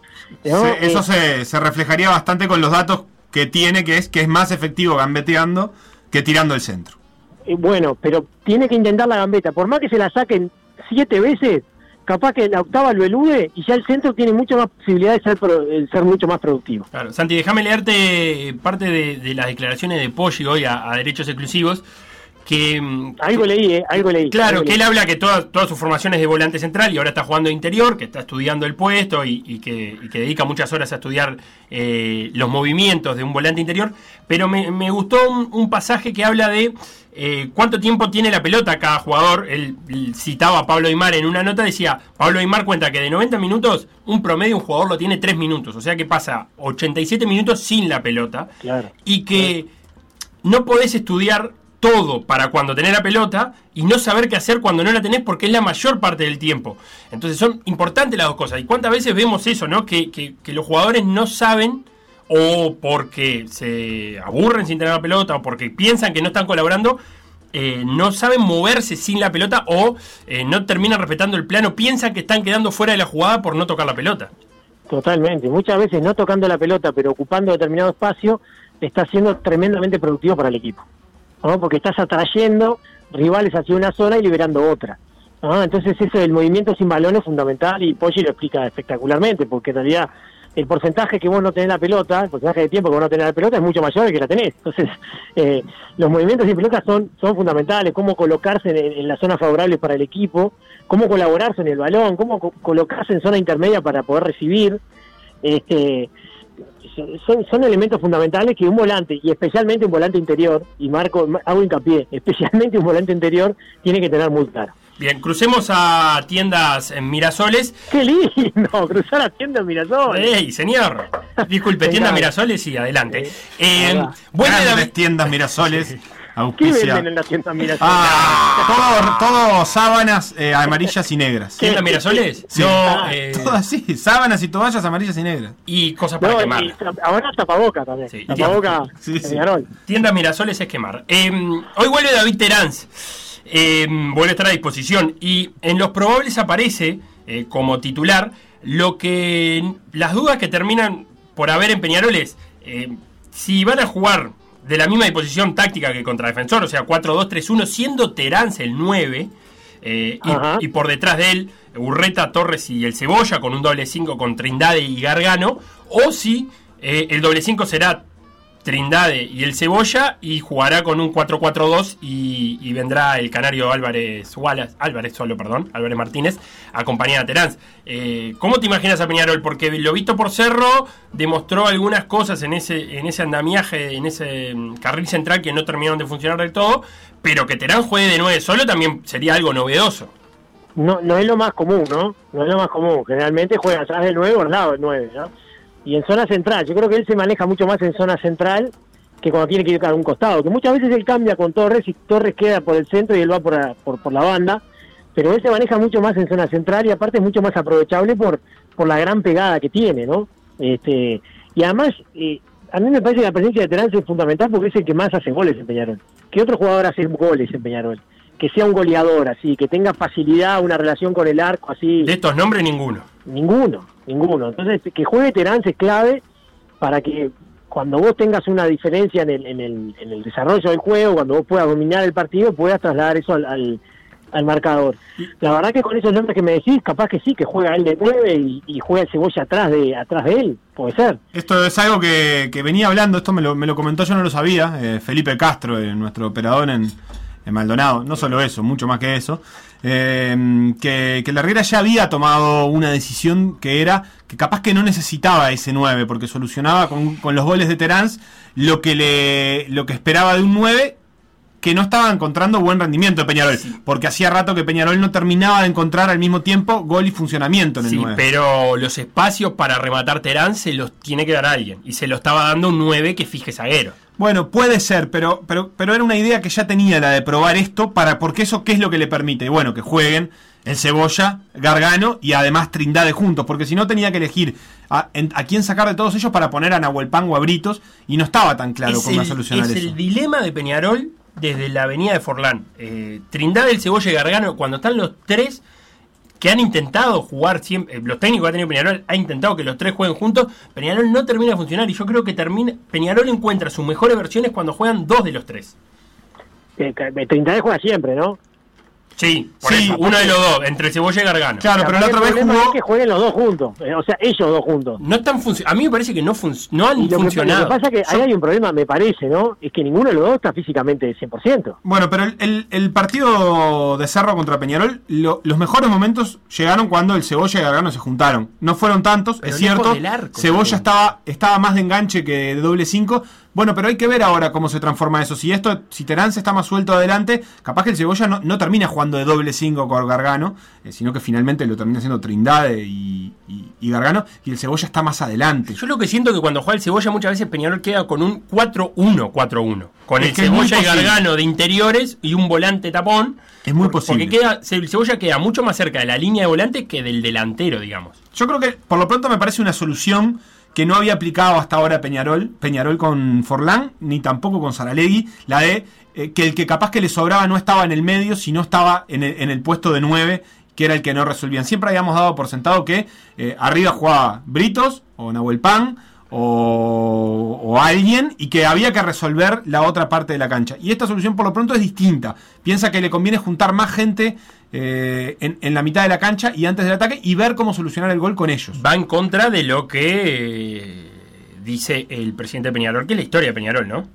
¿no? Se- eso Eh, se, se reflejaría bastante con los datos que tiene, que es que es más efectivo gambeteando que tirando el centro. eh, bueno, pero tiene que intentar la gambeta. Por más que se la saquen siete veces, capaz que la octava lo elude y ya el centro tiene mucho más posibilidad de ser, pro- de ser mucho más productivo. Claro, Santi, déjame leerte parte de, de las declaraciones de Poggi hoy a, a Derechos Exclusivos. Que, Algo leí, ¿eh? Algo leí. Claro, algo que él habla que toda, toda su formación es de volante central y ahora está jugando de interior, que está estudiando el puesto y, y que, y que dedica muchas horas a estudiar eh, los movimientos de un volante interior. Pero me, me gustó un, un pasaje que habla de eh, cuánto tiempo tiene la pelota cada jugador. Él, él citaba a Pablo Aymar en una nota, decía, Pablo Aymar cuenta que de 90 minutos, un promedio un jugador lo tiene 3 minutos. O sea que pasa 87 minutos sin la pelota. Claro. Y que no podés estudiar todo para cuando tenés la pelota y no saber qué hacer cuando no la tenés porque es la mayor parte del tiempo. Entonces son importantes las dos cosas. ¿Y cuántas veces vemos eso, no? Que, que- que los jugadores no saben o porque se aburren sin tener la pelota o porque piensan que no están colaborando, eh, no saben moverse sin la pelota o eh, no terminan respetando el plano, piensan que están quedando fuera de la jugada por no tocar la pelota. Totalmente. Muchas veces no tocando la pelota, pero ocupando determinado espacio, está siendo tremendamente productivo para el equipo. ¿No? Porque estás atrayendo rivales hacia una zona y liberando otra. ¿no? Entonces eso del movimiento sin balón es fundamental y Poggi lo explica espectacularmente, porque en realidad el porcentaje que vos no tenés la pelota, el porcentaje de tiempo que vos no tenés la pelota es mucho mayor que la tenés. Entonces, eh, los movimientos sin pelota son, son fundamentales, cómo colocarse en, en la zona favorable para el equipo, cómo colaborarse en el balón, cómo co- colocarse en zona intermedia para poder recibir. Este, son, son elementos fundamentales que un volante, y especialmente un volante interior, y Marco, hago hincapié, especialmente un volante interior, tiene que tener muy claro. Bien, crucemos a tiendas en Mirasoles. ¡Qué lindo! Cruzar la tienda en Mirasol. ¡Ey, señor! Disculpe, Me tienda encanta. Mirasoles, sí, adelante. Eh, vuelve David, tiendas Mirasoles. ¿Qué venden en la tienda Mirasol? Ah, todo, todo sábanas eh, amarillas y negras. ¿Tienda Mirasoles? Sí. No, Ah, eh, Todo así, sábanas y toallas amarillas y negras. y cosas para No, quemar. y ahora tapaboca también. Sí. Tapaboca Sí, sí. Peñarol. Tienda Mirasoles es quemar. Eh, hoy vuelve David Teráns. Eh, vuelve a estar a disposición. Y en los probables aparece eh, como titular lo que. Las dudas que terminan por haber en Peñarol es eh, si van a jugar de la misma disposición táctica que contra Defensor, o sea, 4-2-3-1, siendo Teráns el 9. eh, y, y por detrás de él, Urreta, Torres y el Cebolla con un doble 5 con Trindade y Gargano. O si eh, el doble 5 será Trindade y el Cebolla y jugará con un 4-4-2 y, y vendrá el canario Álvarez Wallace, Álvarez solo, perdón, Álvarez Martínez, acompañado a Terán. Eh, ¿Cómo te imaginas a Peñarol? Porque lo visto por Cerro demostró algunas cosas en ese, en ese andamiaje, en ese mm, carril central que no terminaron de funcionar del todo, pero que Terán juegue de 9 solo también sería algo novedoso. No, no es lo más común, ¿no? No es lo más común. Generalmente juega atrás del 9 o al lado del 9, ¿no? Y en zona central. Yo creo que él se maneja mucho más en zona central que cuando tiene que ir a un costado. Que muchas veces él cambia con Torres y Torres queda por el centro y él va por, la- por, por la banda. Pero él se maneja mucho más en zona central y aparte es mucho más aprovechable por, por la gran pegada que tiene, ¿no? Este, y además, eh, a mí me parece que la presencia de Terán es fundamental porque es el que más hace goles en Peñarol. Que otro jugador hace goles en Peñarol. Que sea un goleador, así, que tenga facilidad, una relación con el arco, así. De estos nombres, ninguno. Ninguno, ninguno. Entonces, que juegue Terán es clave para que cuando vos tengas una diferencia en el, en, el, en el desarrollo del juego, cuando vos puedas dominar el partido, puedas trasladar eso al, al, marcador. La verdad que con esos nombres que me decís, capaz que sí, que juega él de 9 y, y juega el cebolla atrás de atrás de él, puede ser. Esto es algo que, que venía hablando, esto me lo, me lo comentó, yo no lo sabía, eh, Felipe Castro, eh, nuestro operador en, Maldonado, no solo eso, mucho más que eso, eh, que, que la Herrera ya había tomado una decisión que era que capaz que no necesitaba ese 9, porque solucionaba con, con los goles de Terán lo que, le, lo que esperaba de un 9 que no estaba encontrando buen rendimiento de Peñarol, porque hacía rato que Peñarol no terminaba de encontrar al mismo tiempo gol y funcionamiento en el Sí, 9. pero los espacios para rematar Terán se los tiene que dar alguien. Y se lo estaba dando un 9 que fije zaguero. Bueno, puede ser, pero, pero, pero era una idea que ya tenía la de probar esto, para porque eso qué es lo que le permite. Bueno, que jueguen el Cebolla, Gargano y además Trindade juntos, porque si no tenía que elegir a, quién sacar de todos ellos para poner a Nahuel Pan o a Britos, y no estaba tan claro es cómo el, solucionar es eso. el dilema de Peñarol desde la avenida de Forlán. Eh, Trindade, el Cebolla y Gargano, cuando están los tres que han intentado jugar siempre, eh, los técnicos que ha tenido Peñarol ha intentado que los tres jueguen juntos, Peñarol no termina de funcionar y yo creo que termina, Peñarol encuentra sus mejores versiones cuando juegan dos de los tres. Eh, 30 juega siempre, ¿no? Sí, por Sí, eso, uno de los dos, entre Cebolla y Gargano. Claro, pero la otra el vez problema jugó. es que jueguen los dos juntos, eh, o sea, ellos dos juntos. No están func- a mí me parece que no, func- no han lo que, lo funcionado. que pasa es que ahí hay un problema, me parece, ¿no? Es que ninguno de los dos está físicamente 100%. Bueno, pero el, el- el partido de Cerro contra Peñarol, lo- los mejores momentos llegaron cuando el Cebolla y Gargano se juntaron. No fueron tantos, Pero es cierto. del arco Cebolla estaba, estaba más de enganche que de doble 5. Bueno, pero hay que ver ahora cómo se transforma eso. Si esto, si Terán se está más suelto adelante, capaz que el Cebolla no, no termina jugando de doble 5 con Gargano, eh, sino que finalmente lo termina haciendo Trindade y, y- y Gargano, y el Cebolla está más adelante. Yo lo que siento que cuando juega el Cebolla muchas veces Peñarol queda con un 4-1-4-1. Con Es el Cebolla y. Gargano de interiores y un volante tapón. Es muy posible. Porque queda, el Cebolla queda mucho más cerca de la línea de volante que del delantero, digamos. Yo creo que por lo pronto me parece una solución que no había aplicado hasta ahora Peñarol, Peñarol con Forlán, ni tampoco con Saralegui, la de eh, que el que capaz que le sobraba no estaba en el medio, sino estaba en el, puesto de 9, que era el que no resolvían. Siempre habíamos dado por sentado que eh, arriba jugaba Britos o Nahuel Pan o, o alguien y que había que resolver la otra parte de la cancha. Y esta solución por lo pronto es distinta. Piensa que le conviene juntar más gente eh, en, en la mitad de la cancha y antes del ataque y ver cómo solucionar el gol con ellos. Va en contra de lo que eh, dice el presidente de Peñarol, que es la historia de Peñarol, ¿no?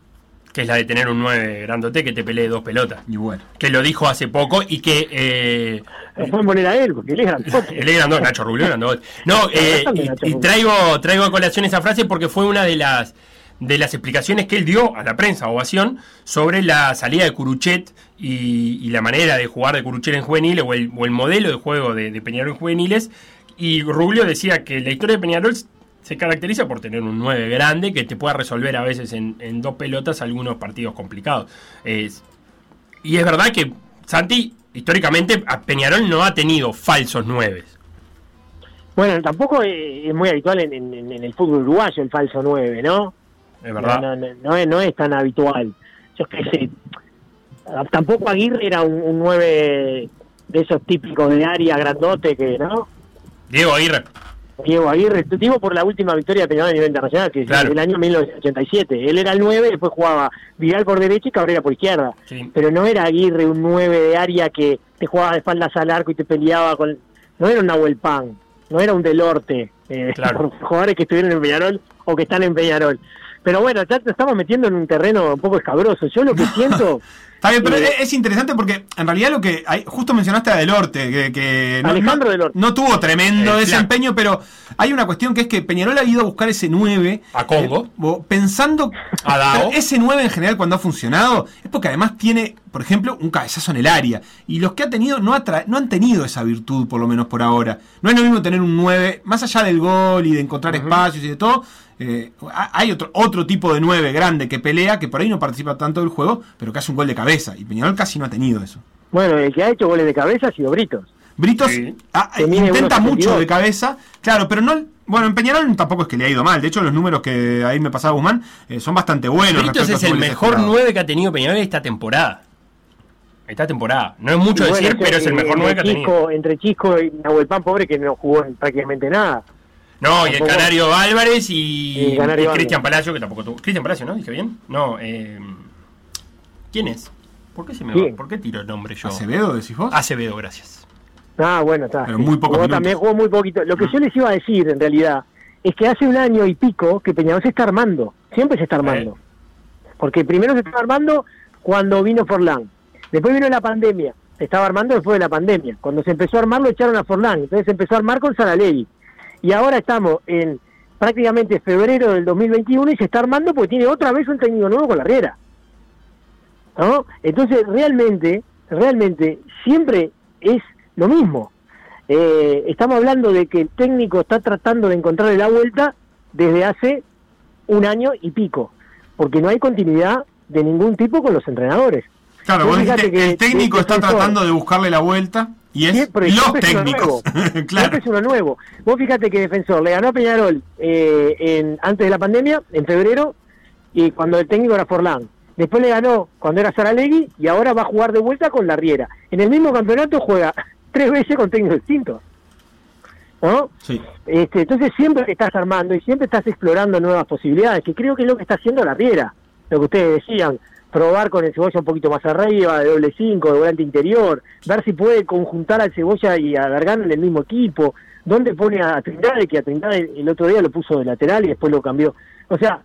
Que es la de tener un 9 grandote que te pelee dos pelotas. Y bueno. Que lo dijo hace poco y que... eh, Lo pueden poner a él, porque él es grandote. Él es grandote, Nacho Rubio grandote. No, eh, y, y traigo, traigo a colación esa frase porque fue una de las de las explicaciones que él dio a la prensa, ovación, sobre la salida de Curuchet y, y la manera de jugar de Curuchet en juveniles o el, o el modelo de juego de, Peñarol en juveniles. Y Rubio decía que la historia de Peñarol se caracteriza por tener un 9 grande que te pueda resolver a veces en, en dos pelotas algunos partidos complicados. Y es verdad que Santi, históricamente, a Peñarol no ha tenido falsos 9. Bueno, tampoco es, muy habitual en, en- en el fútbol uruguayo el falso 9, ¿no? Es verdad. No, no, no, no es, no es tan habitual. Yo qué sé. Ah, Tampoco Aguirre era un, un 9 de esos típicos de área grandote que, ¿no? Diego Aguirre. Diego Aguirre, te digo por la última victoria de Peñarol a nivel internacional, que Claro. es el año 1987. Él era el 9, después jugaba Vidal por derecha y Cabrera por izquierda. Sí. Pero no era Aguirre un 9 de área que te jugaba de espaldas al arco y te peleaba con... No era un Nahuel Pan, no era un Delorte, eh, Claro. por jugadores que estuvieron en Peñarol o que están en Peñarol. Pero bueno, ya te estamos metiendo en un terreno un poco escabroso. Yo lo que siento... Está bien, pero Eh, es, es interesante porque en realidad lo que hay, justo mencionaste a Delorte, que, que no, Alejandro no- Delorte. no tuvo tremendo El desempeño, pero hay una cuestión que es que Peñarol ha ido a buscar ese 9 A Congo. eh, pensando A Dao. ese 9 en general cuando ha funcionado es porque además tiene, por ejemplo, un cabezazo en el área y los que ha tenido no, ha no han tenido esa virtud por lo menos por ahora. No es lo mismo tener un 9 más allá del gol y de encontrar espacios y de todo. Eh, ha- hay otro, otro tipo de 9 grande que pelea, que por ahí no participa tanto del juego, pero que hace un gol de cabeza. Y Peñarol casi no ha tenido eso. Bueno, el que ha hecho goles de cabeza ha sido Britos. Britos Sí. ah, intenta 1.72. mucho de cabeza, claro, pero no. Bueno, en Peñarol tampoco es que le ha ido mal. De hecho, los números que ahí me pasaba Guzmán eh, son bastante buenos. Britos es el mejor esperados. 9 que ha tenido Peñarol esta temporada. Esta temporada. No es mucho bueno, decir, yo, pero es el eh, mejor 9 que ha tenido. Entre Chisco y Nahuel Pan, pobre, que no jugó en prácticamente nada. No, y el Canario Álvarez y. Cristian Palacio, que tampoco tuvo. Cristian Palacio, ¿no? ¿Dije bien? No, eh, ¿quién es? ¿Por qué se me va? ¿Por qué tiro el nombre yo? Acevedo, decís vos. Acevedo, gracias. Ah, bueno, está. Pero muy minutos. también jugó muy poquito. Lo que yo les iba a decir, en realidad, es que hace un año y pico que Peñarol se está armando. Siempre se está armando. Porque primero se estaba armando cuando vino Forlán. Después vino la pandemia. Se estaba armando después de la pandemia. Cuando se empezó a armar lo echaron a Forlán. Entonces se empezó a armar con Saralegui. Y ahora estamos en prácticamente febrero del 2021 y se está armando porque tiene otra vez un técnico nuevo con la Riera. ¿No? Entonces realmente, realmente siempre es lo mismo. Eh, estamos hablando de que el técnico está tratando de encontrarle la vuelta desde hace un año y pico, porque no hay continuidad de ningún tipo con los entrenadores. Claro, Vos dijiste, que el técnico está tratando de buscarle la vuelta y es Siempre- los siempre es uno nuevo. claro. Siempre es uno nuevo. Vos fíjate que Defensor le ganó a Peñarol eh, en, antes de la pandemia, en febrero, y cuando el técnico era Forlán. Después le ganó cuando era Saralegui y ahora va a jugar de vuelta con la Riera. En el mismo campeonato juega tres veces con técnicos distintos. ¿No? Sí. Este, entonces siempre te estás armando y siempre estás explorando nuevas posibilidades, que creo que es lo que está haciendo la Riera, lo que ustedes decían, probar con el cebolla un poquito más arriba, de doble cinco, de volante interior, ver si puede conjuntar al cebolla y a Gargano en el mismo equipo, dónde pone a Trindade, que a Trindade el otro día lo puso de lateral y después lo cambió. O sea,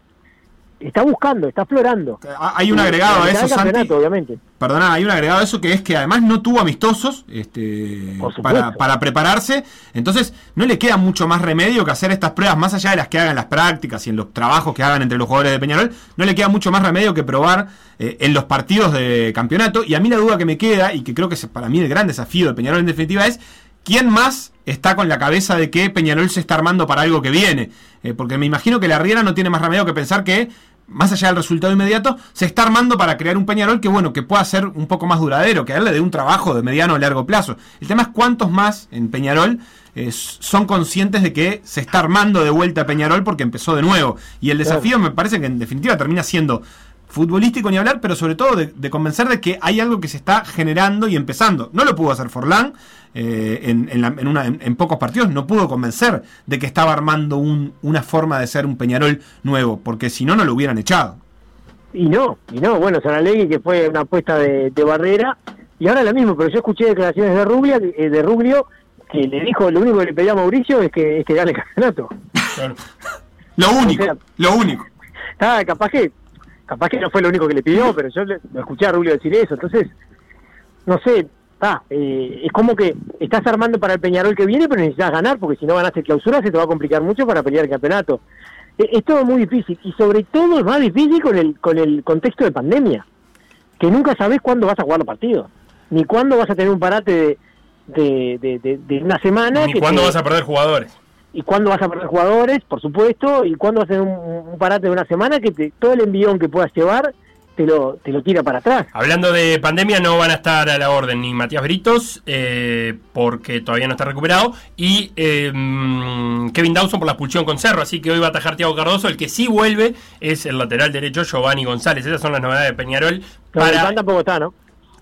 está buscando, está explorando. Ah, Hay un agregado a eso, Santi. obviamente. Perdona, hay un agregado a eso que es que además no tuvo amistosos este, para, para prepararse. Entonces no le queda mucho más remedio que hacer estas pruebas, más allá de las que hagan las prácticas y en los trabajos que hagan entre los jugadores de Peñarol. No le queda mucho más remedio que probar eh, en los partidos de campeonato. Y a mí la duda que me queda, y que creo que es para mí el gran desafío de Peñarol en definitiva, es quién más está con la cabeza de que Peñarol se está armando para algo que viene. Eh, porque me imagino que la Riera no tiene más remedio que pensar que más allá del resultado inmediato, se está armando para crear un Peñarol que, bueno, que pueda ser un poco más duradero, que a él le dé un trabajo de mediano o largo plazo. El tema es cuántos más en Peñarol eh, son conscientes de que se está armando de vuelta Peñarol porque empezó de nuevo. Y el desafío me parece que en definitiva termina siendo futbolístico ni hablar, pero sobre todo de, de convencer de que hay algo que se está generando y empezando. No lo pudo hacer Forlán eh, en, en, la- en una- en- pocos partidos, no pudo convencer de que estaba armando un- una forma de ser un Peñarol nuevo, porque si no, no lo hubieran echado. Y no, y no, bueno, Saralegui que fue una apuesta de, de Barrera, y ahora lo mismo, pero yo escuché declaraciones de Rubia, eh, de Ruglio, que le dijo, lo único que le pedía a Mauricio es que, es que gane el campeonato. Claro. Lo único, O sea- lo único. Ah, capaz que, capaz que no fue lo único que le pidió, pero yo le- lo escuché a Rubio decir eso, entonces, no sé, ah, eh, es como que estás armando para el Peñarol que viene, pero necesitas ganar, porque si no ganaste clausura se te va a complicar mucho para pelear el campeonato. Eh, Es todo muy difícil, y sobre todo es más difícil con el, con el contexto de pandemia, que nunca sabes cuándo vas a jugar los partidos, ni cuándo vas a tener un parate de, de, de, de- de una semana. Ni que cuándo te- vas a perder jugadores. Y cuándo vas a perder jugadores, por supuesto, y cuándo hacer un, un parate de una semana que te, todo el envión que puedas llevar te lo, te lo tira para atrás. Hablando de pandemia, no van a estar a la orden ni Matías Britos, eh, porque todavía no está recuperado, y eh, Kevin Dawson por la expulsión con Cerro, así que hoy va a atajar Tiago Cardoso. El que sí vuelve es el lateral derecho Giovanni González. Esas son las novedades de Peñarol. El Para, Pan tampoco está, ¿no?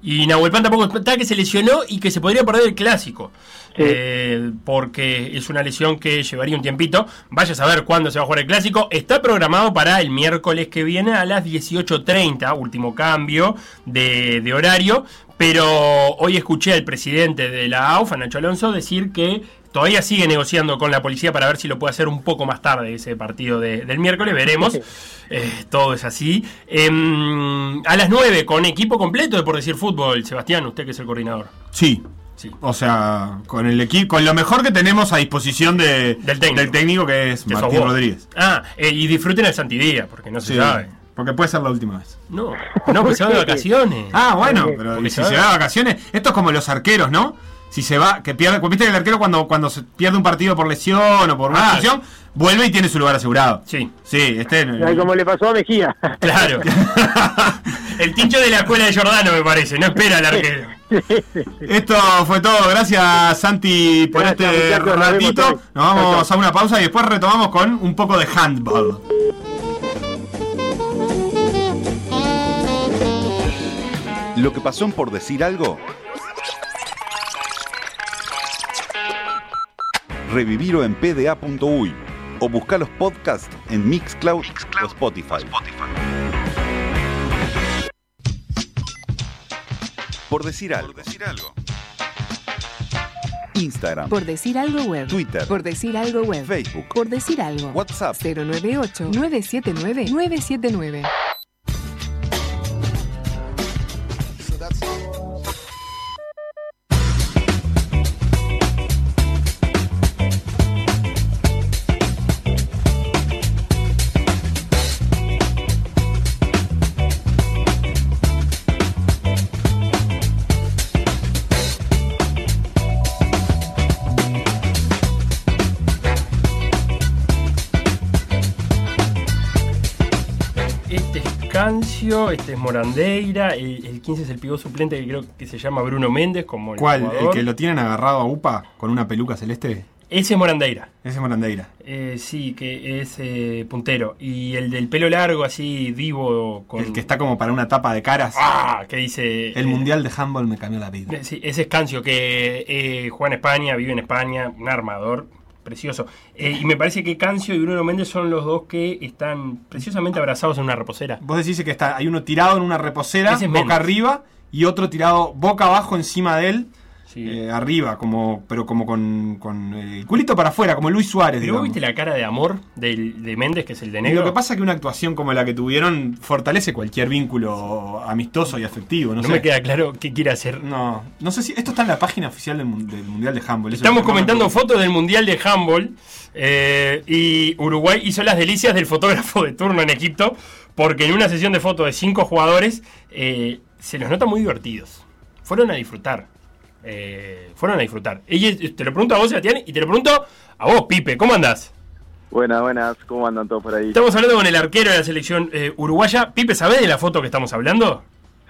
Y Nahuel Pan tampoco está, que se lesionó y que se podría perder el clásico. Sí. Eh, porque es una lesión que llevaría un tiempito. Vaya a saber cuándo se va a jugar el clásico. Está programado para el miércoles que viene a las 18.30, último cambio de, de horario. Pero hoy escuché al presidente de la AUFA, Nacho Alonso, decir que todavía sigue negociando con la policía para ver si lo puede hacer un poco más tarde ese partido de- del miércoles. Veremos. Eh, todo es así. Em, a las 9, con equipo completo de Por Decir Fútbol. Sebastián, usted que es el coordinador. Sí. Sí. O sea, con el equipo, con lo mejor que tenemos a disposición de, Del técnico. que es Que sos Martín. Rodríguez. Ah, eh, y disfruten el Santidía, porque no se Sí, sabe. Porque puede ser la última vez. No, no, pues se van de vacaciones. Ah, bueno, Porque pero porque ¿y si se va- se va de vacaciones, esto es como los arqueros, ¿no? Si se va, que pierde, viste que el arquero cuando, cuando se pierde un partido por lesión o por una Ah, lesión, vuelve y tiene su lugar asegurado. Sí, Sí, este. Como le pasó a Mejía. claro. el tincho de la escuela de Jordano, me parece, no espera al arquero. Esto fue todo. Gracias, Santi, por Gracias, este muchachos, ratito. Nos vamos a una pausa y después retomamos con un poco de handball. Lo que pasó por decir algo. Reviviro en pda.uy o buscar los podcasts en Mixcloud, o Spotify. Spotify. Por decir algo. Por decir algo. Instagram. Por decir algo web. Twitter. Por decir algo web. Facebook. Por decir algo. WhatsApp. 098 979 979. Este es Morandeira, el, el 15 es el pivot suplente que creo que se llama Bruno Méndez, como el ¿Cuál? ¿El que lo tienen agarrado a UPA con una peluca celeste? Ese es Morandeira. Ese es Morandeira. Eh, sí, que es eh, puntero. Y el del pelo largo, así, vivo, con... El que está como para una tapa de caras. ¡Ah! Que dice... El eh, mundial de handball me cambió la vida. Sí, ese es Cancio, que juega en España, vive en España, un armador precioso. Eh, y me parece que Cancio y Bruno Méndez son los dos que están preciosamente abrazados en una reposera. Vos decís que está, hay uno tirado en una reposera, es boca arriba, y otro tirado boca abajo encima de él, Sí. eh, arriba, como pero como con, con eh, el culito para afuera, como Luis Suárez. Pero vos digamos. viste la cara de amor del, de Méndez, que es el de Y negro. Lo que pasa es que una actuación como la que tuvieron fortalece cualquier vínculo amistoso y afectivo. No, no sé. me queda claro qué quiere hacer. No, no sé si. Esto está en la página oficial del, mun- del Mundial de Handball. Estamos comentando fotos del Mundial de Handball eh, y Uruguay hizo las delicias del fotógrafo de turno en Egipto porque en una sesión de fotos de cinco jugadores eh, se los nota muy divertidos. Fueron a disfrutar. Eh, fueron a disfrutar. Y te lo pregunto a vos, Sebastián, y te lo pregunto a vos, Pipe. ¿Cómo andás? Buenas, buenas, ¿cómo andan todos por ahí? Estamos hablando con el arquero de la selección eh, uruguaya. Pipe, ¿sabés de la foto que estamos hablando?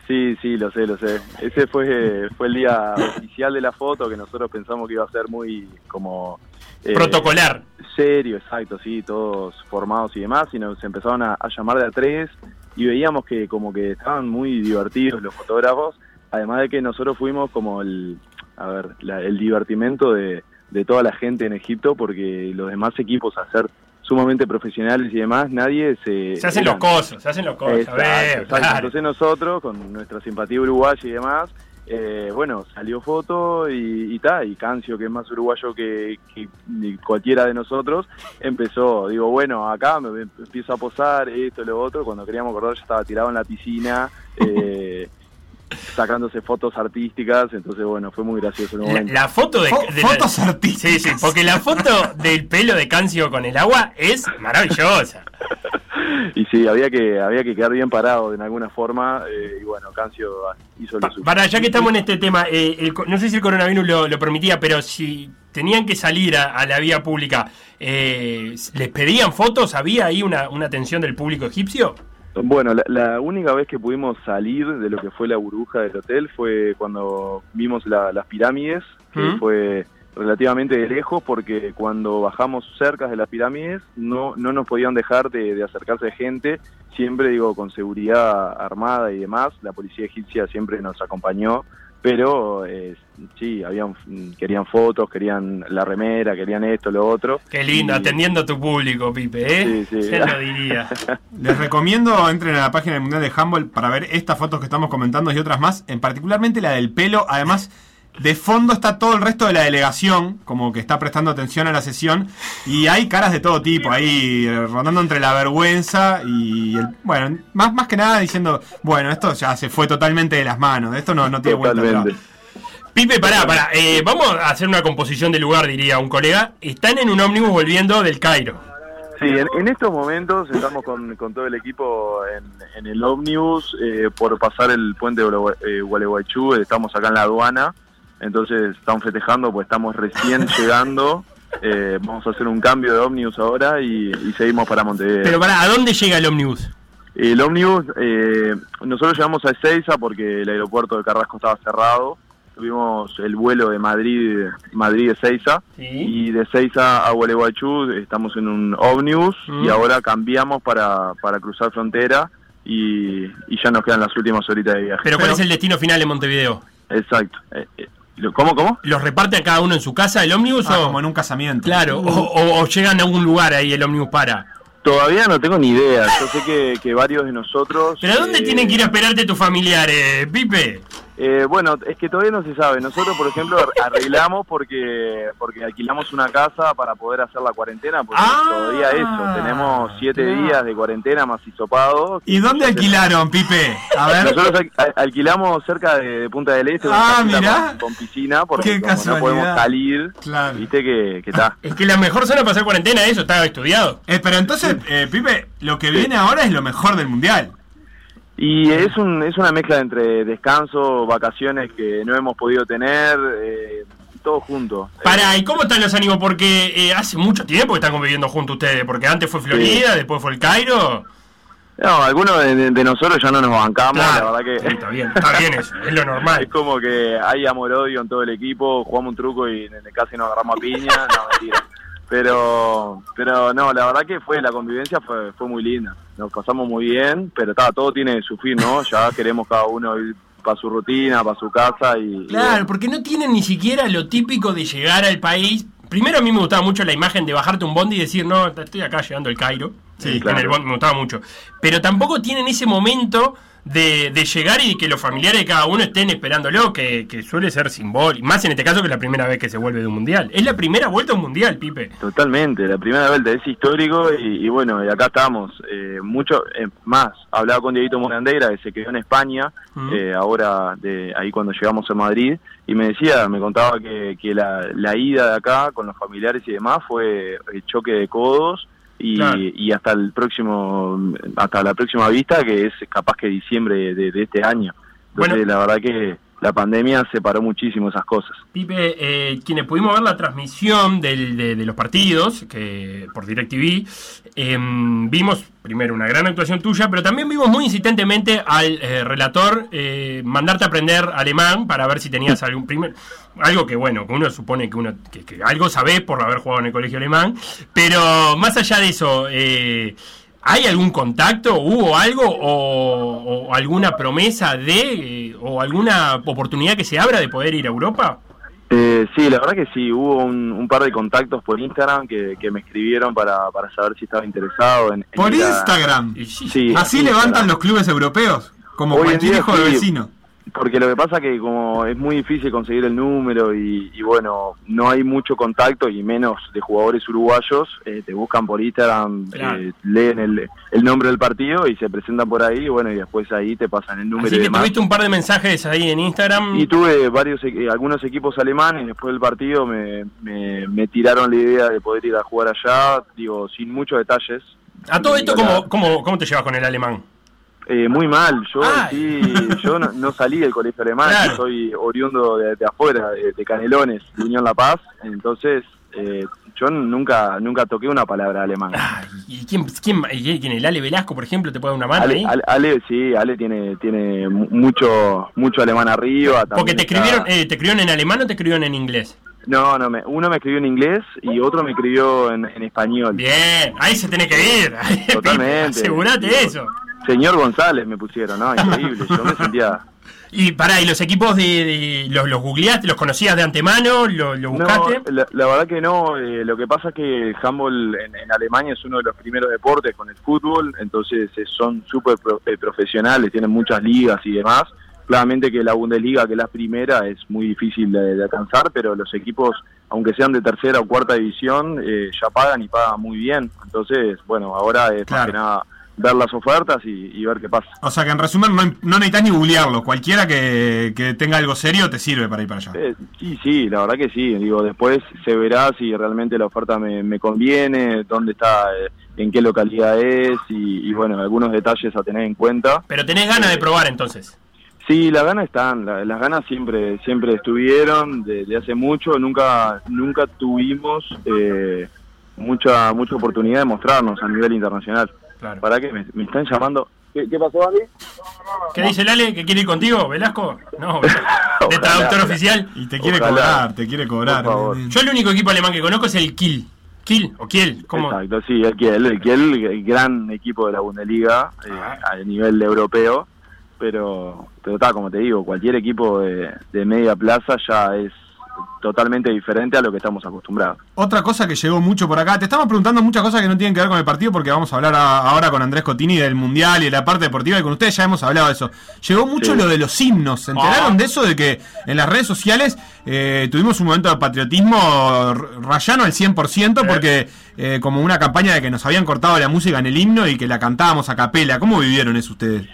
Sí, sí, lo sé, lo sé. Ese fue, fue el día oficial de la foto que nosotros pensamos que iba a ser muy como... eh, Protocolar. Serio, exacto, sí, todos formados y demás, y nos empezaron a, a llamar de a tres y veíamos que como que estaban muy divertidos los fotógrafos, además de que nosotros fuimos como el, a ver, la- el divertimento de, de toda la gente en Egipto, porque los demás equipos, a ser sumamente profesionales y demás, nadie se... Se hacen los cosos, se hacen los cosos. Exacto, a ver, exacto. claro. Entonces nosotros, con nuestra simpatía uruguaya y demás, eh, bueno, salió foto y, y ta, y Cancio, que es más uruguayo que, que cualquiera de nosotros, empezó, digo, bueno, acá me empiezo a posar, esto, lo otro, cuando queríamos acordar ya estaba tirado en la piscina, eh, sacándose fotos artísticas, entonces bueno, fue muy gracioso el La, momento. la foto de, Fo- de la- fotos artísticas. Sí, sí, porque la foto del pelo de Cancio con el agua es maravillosa. y sí, había que había que quedar bien parado de alguna forma eh, y bueno, Cancio hizo lo suyo. Para, ya que estamos en este tema, eh, el no sé si el coronavirus lo, lo permitía, pero si tenían que salir a, a la vía pública, eh, ¿les pedían fotos? ¿Había ahí una, una atención del público egipcio? Bueno, la, la única vez que pudimos salir de lo que fue la burbuja del hotel fue cuando vimos la- las pirámides, que ¿Mm? fue relativamente de lejos porque cuando bajamos cerca de las pirámides no, no nos podían dejar de, de acercarse gente, siempre digo con seguridad armada y demás, la policía egipcia siempre nos acompañó, pero eh, sí, habían, querían fotos, querían la remera, querían esto, lo otro. Qué lindo, Y- atendiendo a tu público, Pipe, ¿eh? Sí, sí. ¿Quién lo diría? Les recomiendo entren a la página del Mundial de Handball para ver estas fotos que estamos comentando y otras más, en particularmente la del pelo. Además, de fondo está todo el resto de la delegación, como que está prestando atención a la sesión, y hay caras de todo tipo ahí, eh, rondando entre la vergüenza y el. Bueno, más, más que nada diciendo, bueno, esto ya se fue totalmente de las manos, esto no, no tiene vuelta Totalmente. atrás. Pipe, pará, pará. eh, vamos a hacer una composición de lugar, diría un colega. Están en un ómnibus volviendo del Cairo. Sí, en, en estos momentos estamos con, con todo el equipo en, en el ómnibus eh, por pasar el puente de Gualeguay- Gualeguaychú, estamos acá en la aduana, entonces estamos festejando, pues estamos recién llegando, eh, vamos a hacer un cambio de ómnibus ahora y, y seguimos para Montevideo. Pero pará, ¿a dónde llega el ómnibus? El ómnibus, eh, nosotros llegamos a Ezeiza porque el aeropuerto de Carrasco estaba cerrado, tuvimos el vuelo de Madrid, Madrid-Ezeiza, Sí. y de Seiza a Gualeguaychú estamos en un ómnibus Mm. y ahora cambiamos para, para cruzar frontera y, y ya nos quedan las últimas horitas de viaje. Pero ¿cuál es el destino final en Montevideo? Exacto. Eh, eh, ¿Cómo, cómo? ¿Los reparten a cada uno en su casa el ómnibus Ah, o...? como en un casamiento. Claro, o, o- o llegan a algún lugar ahí el ómnibus para. Todavía no tengo ni idea. Yo sé que, que varios de nosotros... ¿Pero a dónde eh, tienen que ir a esperarte tus familiares, Pipe? Eh, bueno, es que todavía no se sabe. Nosotros, por ejemplo, ar- arreglamos porque porque alquilamos una casa para poder hacer la cuarentena, porque Ah, todavía eso. Tenemos siete claro. días de cuarentena más hisopado. ¿Y dónde alquilaron, Pipe? A ver. Nosotros al- al- alquilamos cerca de, de Punta del Este, una Ah, mirá. con, con piscina, porque Qué como no podemos salir, Claro. viste que, que está. Es que la mejor zona para hacer cuarentena, eso está estudiado. Eh, pero entonces, eh, Pipe, lo que viene ahora es lo mejor del mundial. Y es, un, es una mezcla entre descanso, vacaciones que no hemos podido tener, eh, todo junto. Pará, ¿y cómo están los ánimos? Porque eh, hace mucho tiempo que están conviviendo juntos ustedes, porque antes fue Florida, después fue el Cairo. No, algunos de, nosotros ya no nos bancamos, Claro, la verdad sí, que... está bien, está bien eso, es lo Es normal. como que hay amor-odio en todo el equipo, jugamos un truco y casi nos agarramos a piña, no, mentira. Pero, pero no, la verdad que fue, la convivencia fue, fue muy linda, nos pasamos muy bien, pero ta, todo tiene su fin, ¿no? Ya queremos cada uno ir para su rutina, para su casa y... Claro, porque no tienen ni siquiera lo típico de llegar al país. Primero a mí me gustaba mucho la imagen de bajarte un bondi y decir, no, estoy acá llegando al Cairo. Sí, Eh, claro. En el bondi me gustaba mucho. Pero tampoco tienen ese momento de, de llegar y que los familiares de cada uno estén esperándolo, que, que suele ser simbólico. Más en este caso que es la primera vez que se vuelve de un mundial. Es la primera vuelta a un mundial, Pipe. Totalmente, la primera vuelta es histórico y, y bueno, y acá estamos. Eh, mucho eh, más, hablaba con Dieguito Morandeira, que se quedó en España, eh, ahora de ahí cuando llegamos a Madrid, y me decía, me contaba que, que la, la ida de acá con los familiares y demás fue el choque de codos y, Claro. y hasta el próximo, hasta la próxima vista, que es capaz que diciembre de, de este año. Entonces, Bueno. la verdad que la pandemia separó muchísimo esas cosas. Pipe, eh, quienes pudimos ver la transmisión del- de, de los partidos que por DirecTV, eh, vimos primero una gran actuación tuya, pero también vimos muy insistentemente al eh, relator eh, mandarte a aprender alemán para ver si tenías algún primer algo que bueno, que uno supone que uno que, que algo sabés por haber jugado en el colegio alemán, pero más allá de eso, eh, ¿Hay algún contacto? ¿Hubo algo? ¿O, o alguna promesa de? eh, ¿O alguna oportunidad que se abra de poder ir a Europa? Eh, sí, la verdad que sí, hubo un, un par de contactos por Instagram que, que me escribieron para, para saber si estaba interesado en... en Por a- Instagram. Sí, Así Instagram. levantan los clubes europeos. Como Hoy cualquier día hijo de sí. vecino. Porque lo que pasa que como es muy difícil conseguir el número y, y bueno, no hay mucho contacto y menos de jugadores uruguayos, eh, te buscan por Instagram, Claro. eh, leen el, el nombre del partido y se presentan por ahí y bueno, y después ahí te pasan el número Así y que demás. tuviste un par de mensajes ahí en Instagram. Y tuve varios, e- algunos equipos alemanes, después del partido me, me, me tiraron la idea de poder ir a jugar allá, digo, sin muchos detalles, A todo esto. ¿cómo, cómo, cómo te llevas con el alemán? Eh, muy mal, yo sí, yo no, no salí del colegio alemán, Claro. soy oriundo de, de afuera, de, de Canelones, de Unión La Paz, entonces eh, yo nunca nunca toqué una palabra alemán. ¿Y quién, quién, quién, el Ale Velasco, por ejemplo, te puede dar una mano Ale, ahí? Ale, Ale, sí, Ale tiene tiene mu- mucho mucho alemán arriba. Porque te está- escribieron, eh, ¿te escribieron en alemán o te escribieron en inglés? No, no, me, uno me escribió en inglés y otro me escribió en, en español. Bien, ahí se tiene que ir. Totalmente. Asegurate Digo, eso. Señor González me pusieron, ¿no? Increíble, yo me sentía... Y pará, ¿y los equipos de, de- los, los googleaste, los conocías de antemano, lo, lo No, buscaste? la, la verdad que no. eh, lo que pasa es que el handball en, en Alemania es uno de los primeros deportes con el fútbol, entonces eh, son súper pro- eh, profesionales, tienen muchas ligas y demás. Claramente que la Bundesliga, que es la primera, es muy difícil de, de alcanzar, pero los equipos, aunque sean de tercera o cuarta división, eh, ya pagan y pagan muy bien. Entonces, bueno, ahora es más que nada ver las ofertas y, y ver qué pasa. O sea que en resumen no, no necesitas ni googlearlo. Cualquiera que, que tenga algo serio te sirve para ir para allá. Eh, sí, sí, la verdad que sí. Digo, después se verá si realmente la oferta me, me conviene, dónde está, eh, en qué localidad es y, y, bueno, algunos detalles a tener en cuenta. Pero tenés ganas de probar entonces. Sí, las ganas están, la- las ganas siempre siempre estuvieron desde hace mucho. Nunca nunca tuvimos eh, mucha mucha oportunidad de mostrarnos a nivel internacional. Claro. ¿Para qué me, me están llamando? ¿Qué, qué pasó, Andy? ¿Qué dice el Ale? ¿Que quiere ir contigo, Velasco? No, de traductor oficial. Y te quiere Ojalá. cobrar, te quiere cobrar. Yo el único equipo alemán que conozco es el Kiel. Kiel o Kiel, ¿cómo? Exacto, sí, el Kiel, el Kiel, el gran equipo de la Bundesliga eh, Ah. a nivel europeo, pero pero está, como te digo, cualquier equipo de, de media plaza ya es totalmente diferente a lo que estamos acostumbrados. Otra cosa que llegó mucho por acá, te estamos preguntando muchas cosas que no tienen que ver con el partido porque vamos a hablar a- ahora con Andrés Cotini del Mundial y de la parte deportiva y con ustedes ya hemos hablado de eso. Llegó mucho Sí. lo de los himnos, ¿se enteraron Ah. de eso? De que en las redes sociales eh, tuvimos un momento de patriotismo rayano al 100% porque eh, como una campaña de que nos habían cortado la música en el himno y que la cantábamos a capela. ¿Cómo vivieron eso ustedes?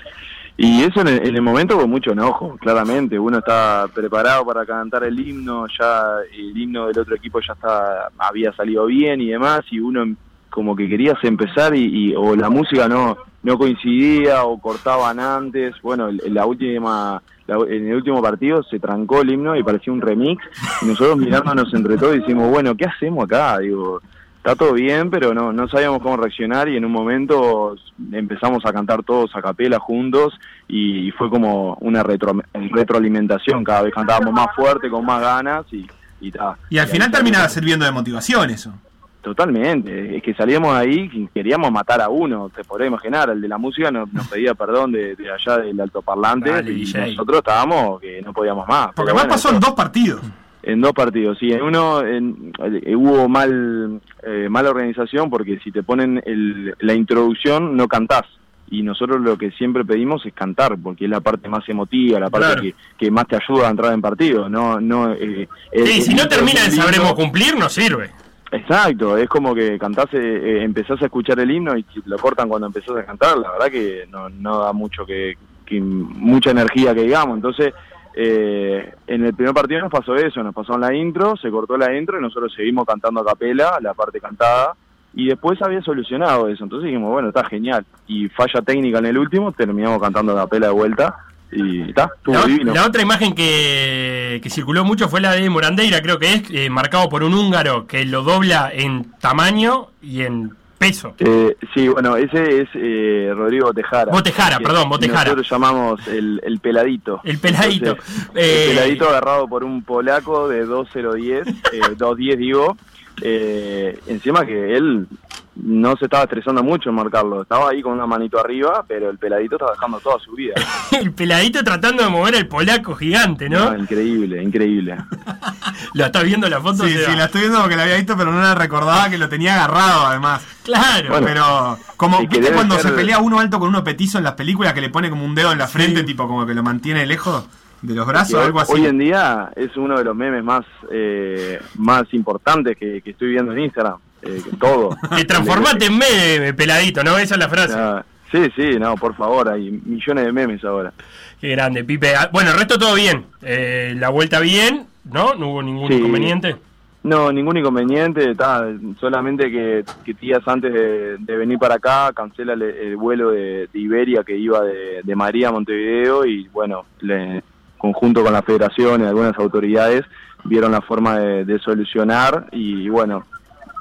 Y eso en el, en el momento con mucho enojo, claramente. Uno está preparado para cantar el himno, ya el himno del otro equipo ya está, había salido bien y demás, y uno em- como que querías empezar y, y- o la música no no coincidía o cortaban antes. Bueno, en la última la- en el último partido se trancó el himno y parecía un remix. Y nosotros mirándonos entre todos decimos, bueno, ¿qué hacemos acá? Digo, está todo bien, pero no, no sabíamos cómo reaccionar y en un momento empezamos a cantar todos a capela juntos y, fue como una retro- retroalimentación, cada vez cantábamos más fuerte, con más ganas y, y ta. Y al Y final ahí- termina sirviendo de motivación eso. Totalmente, es que salíamos ahí y queríamos matar a uno, te podrás imaginar, el de la música nos, nos pedía perdón de, de allá del altoparlante Dale, y DJ. nosotros estábamos que no podíamos más. Porque además bueno, pasó en dos partidos. En dos partidos, sí. En uno en- eh, hubo mal eh, mala organización porque si te ponen el- la introducción no cantás. Y nosotros lo que siempre pedimos es cantar, porque es la parte más emotiva, la parte Claro. que, que más te ayuda a entrar en partido. No, no, eh, el- Sí, el si no termina lindo. sabremos cumplir, no sirve. Exacto, es como que cantás, eh, eh, empezás a escuchar el himno y lo cortan cuando empezás a cantar, la verdad que no, no da mucho que, que mucha energía que digamos. Entonces, eh, en el primer partido nos pasó eso, nos pasó en la intro, se cortó la intro y nosotros seguimos cantando a capela, la parte cantada, y después había solucionado eso. Entonces dijimos, bueno, está genial. Y falla técnica en el último, terminamos cantando a capela de vuelta y está, estuvo La, divino. la otra imagen que, que circuló mucho fue la de Morandeira, creo que es, eh, marcado por un húngaro que lo dobla en tamaño y en peso. Eh, sí, bueno, ese es eh, Rodrigo Botejara. Botejara, perdón, Botejara. Nosotros llamamos el, el peladito. El peladito. Entonces, Eh, El peladito agarrado por un polaco de 2010, eh, 210 digo. Eh, encima que él no se estaba estresando mucho en marcarlo, estaba ahí con una manito arriba, pero el peladito estaba dejando toda su vida. el peladito tratando de mover el polaco gigante, ¿no? No, increíble, increíble. ¿Lo estás viendo la foto? Sí, sí, la estoy viendo porque la había visto, pero no la recordaba que lo tenía agarrado además. Claro. Bueno, pero, como, ¿viste cuando ser- se pelea uno alto con uno petizo en las películas que le pone como un dedo en la frente, tipo como que lo mantiene lejos de los brazos o algo así? hoy en día es uno de los memes más eh, más importantes que, que estoy viendo en Instagram. Eh, todo. Te transformaste en meme, peladito, ¿no? Esa es la frase. Ah, sí, sí, no, por favor, hay millones de memes ahora. Qué grande, Pipe. Ah, Bueno, el resto todo bien. Eh, la vuelta bien, ¿no? No hubo ningún Sí. inconveniente. No, ningún inconveniente, ta, solamente que, que días antes de, de venir para acá cancela el, el vuelo de, de Iberia que iba de, de Madrid a Montevideo y bueno, le, conjunto con la federación y algunas autoridades vieron la forma de solucionar y, bueno,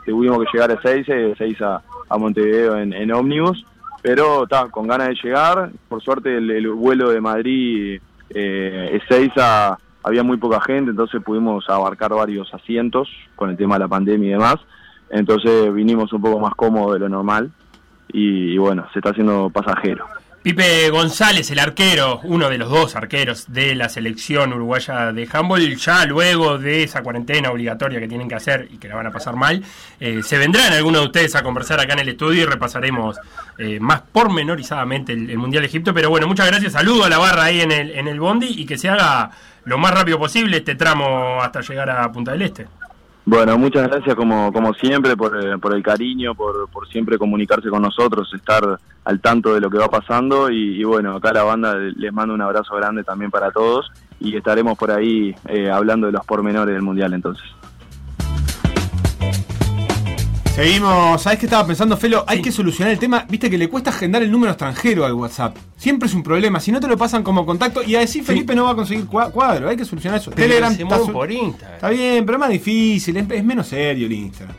tuvimos que llegar a Seiza y de Seiza a Montevideo en, ómnibus, pero está con ganas de llegar, por suerte el, el vuelo de Madrid eh, Ezeiza había muy poca gente, entonces pudimos abarcar varios asientos con el tema de la pandemia y demás. Entonces vinimos un poco más cómodos de lo normal y bueno, se está haciendo pasajero. Pipe González, el arquero, uno de los dos arqueros de la selección uruguaya de handball, ya luego de esa cuarentena obligatoria que tienen que hacer y que la van a pasar mal, eh, se vendrán algunos de ustedes a conversar acá en el estudio y repasaremos eh, más pormenorizadamente el, el Mundial de Egipto. Pero bueno, muchas gracias, saludo a la barra ahí en el, en el Bondi y que se haga lo más rápido posible este tramo hasta llegar a Punta del Este. Bueno, muchas gracias como, como siempre por, eh, por el cariño, por, por siempre comunicarse con nosotros, estar al tanto de lo que va pasando y, y bueno, acá la banda les mando un abrazo grande también para todos y estaremos por ahí eh, hablando de los pormenores del Mundial entonces. Seguimos, ¿sabés qué estaba pensando, Felo? Hay que solucionar el tema, viste que le cuesta agendar el número extranjero al WhatsApp. Siempre es un problema, si no te lo pasan como contacto y a decir Felipe no va a conseguir cua- cuadro, hay que solucionar eso. Telegram se está, su- por Instagram. está bien, pero es más difícil, es, es menos serio el Instagram.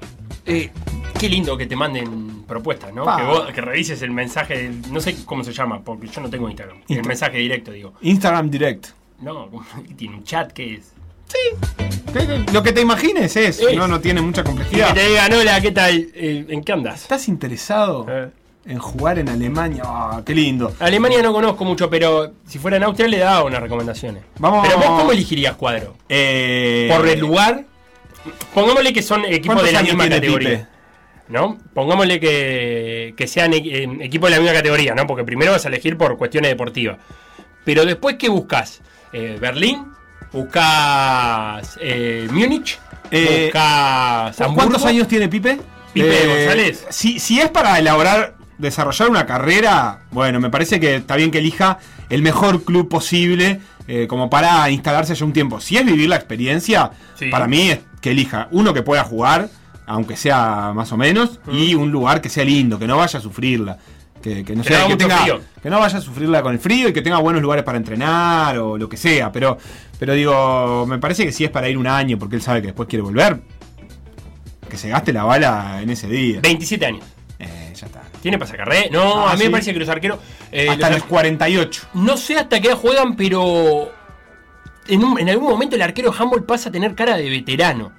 Eh, qué lindo que te manden propuestas, ¿no? Pa. Que, vos, que revises el mensaje, no sé cómo se llama, porque yo no tengo Instagram. El Insta- mensaje directo, digo. Instagram Direct. No, tiene un chat que es. ¿Qué- qué- Lo que te imagines es, Es. no, no tiene mucha Y que complejidad. te digan, hola, ¿qué tal? Eh, ¿En qué andas? ¿Estás interesado Eh. en jugar en Alemania? Ah, qué lindo. Alemania no conozco mucho, pero si fuera en Austria le daba unas recomendaciones. Vamos- Pero vos, ¿cómo elegirías cuadro? Eh, ¿Por el lugar? Pongámosle que son equipos ¿Cuántos de la misma categoría. Pipe? ¿No? Pongámosle que, que sean e- eh, equipos de la misma categoría, ¿no? Porque primero vas a elegir por cuestiones deportivas. Pero después, ¿qué buscas? Eh, ¿Berlín? ¿Buscas eh, Múnich? Eh, ¿Buscas Hamburgo? ¿Cuántos años tiene Pipe? Eh, Pipe González. Si, si es para elaborar, desarrollar una carrera, bueno, me parece que está bien que elija el mejor club posible eh, como para instalarse ya un tiempo. Si es vivir la experiencia, Sí. para mí es que elija uno que pueda jugar, aunque sea más o menos, y un lugar que sea lindo, que no vaya a sufrirla. Que, que no, sea- que tenga- no vaya a sufrirla con el frío y que tenga buenos lugares para entrenar o lo que sea. Pero, pero digo, me parece que si es para ir un año, porque él sabe que después quiere volver, que se gaste la bala en ese día. 27 años. Eh, ya está. ¿Tiene pasacarré? No, Ah, a mí sí. me parece que los arqueros. eh, Hasta los los 48. No sé hasta qué edad juegan, pero en, un- en algún momento el arquero handball pasa a tener cara de veterano.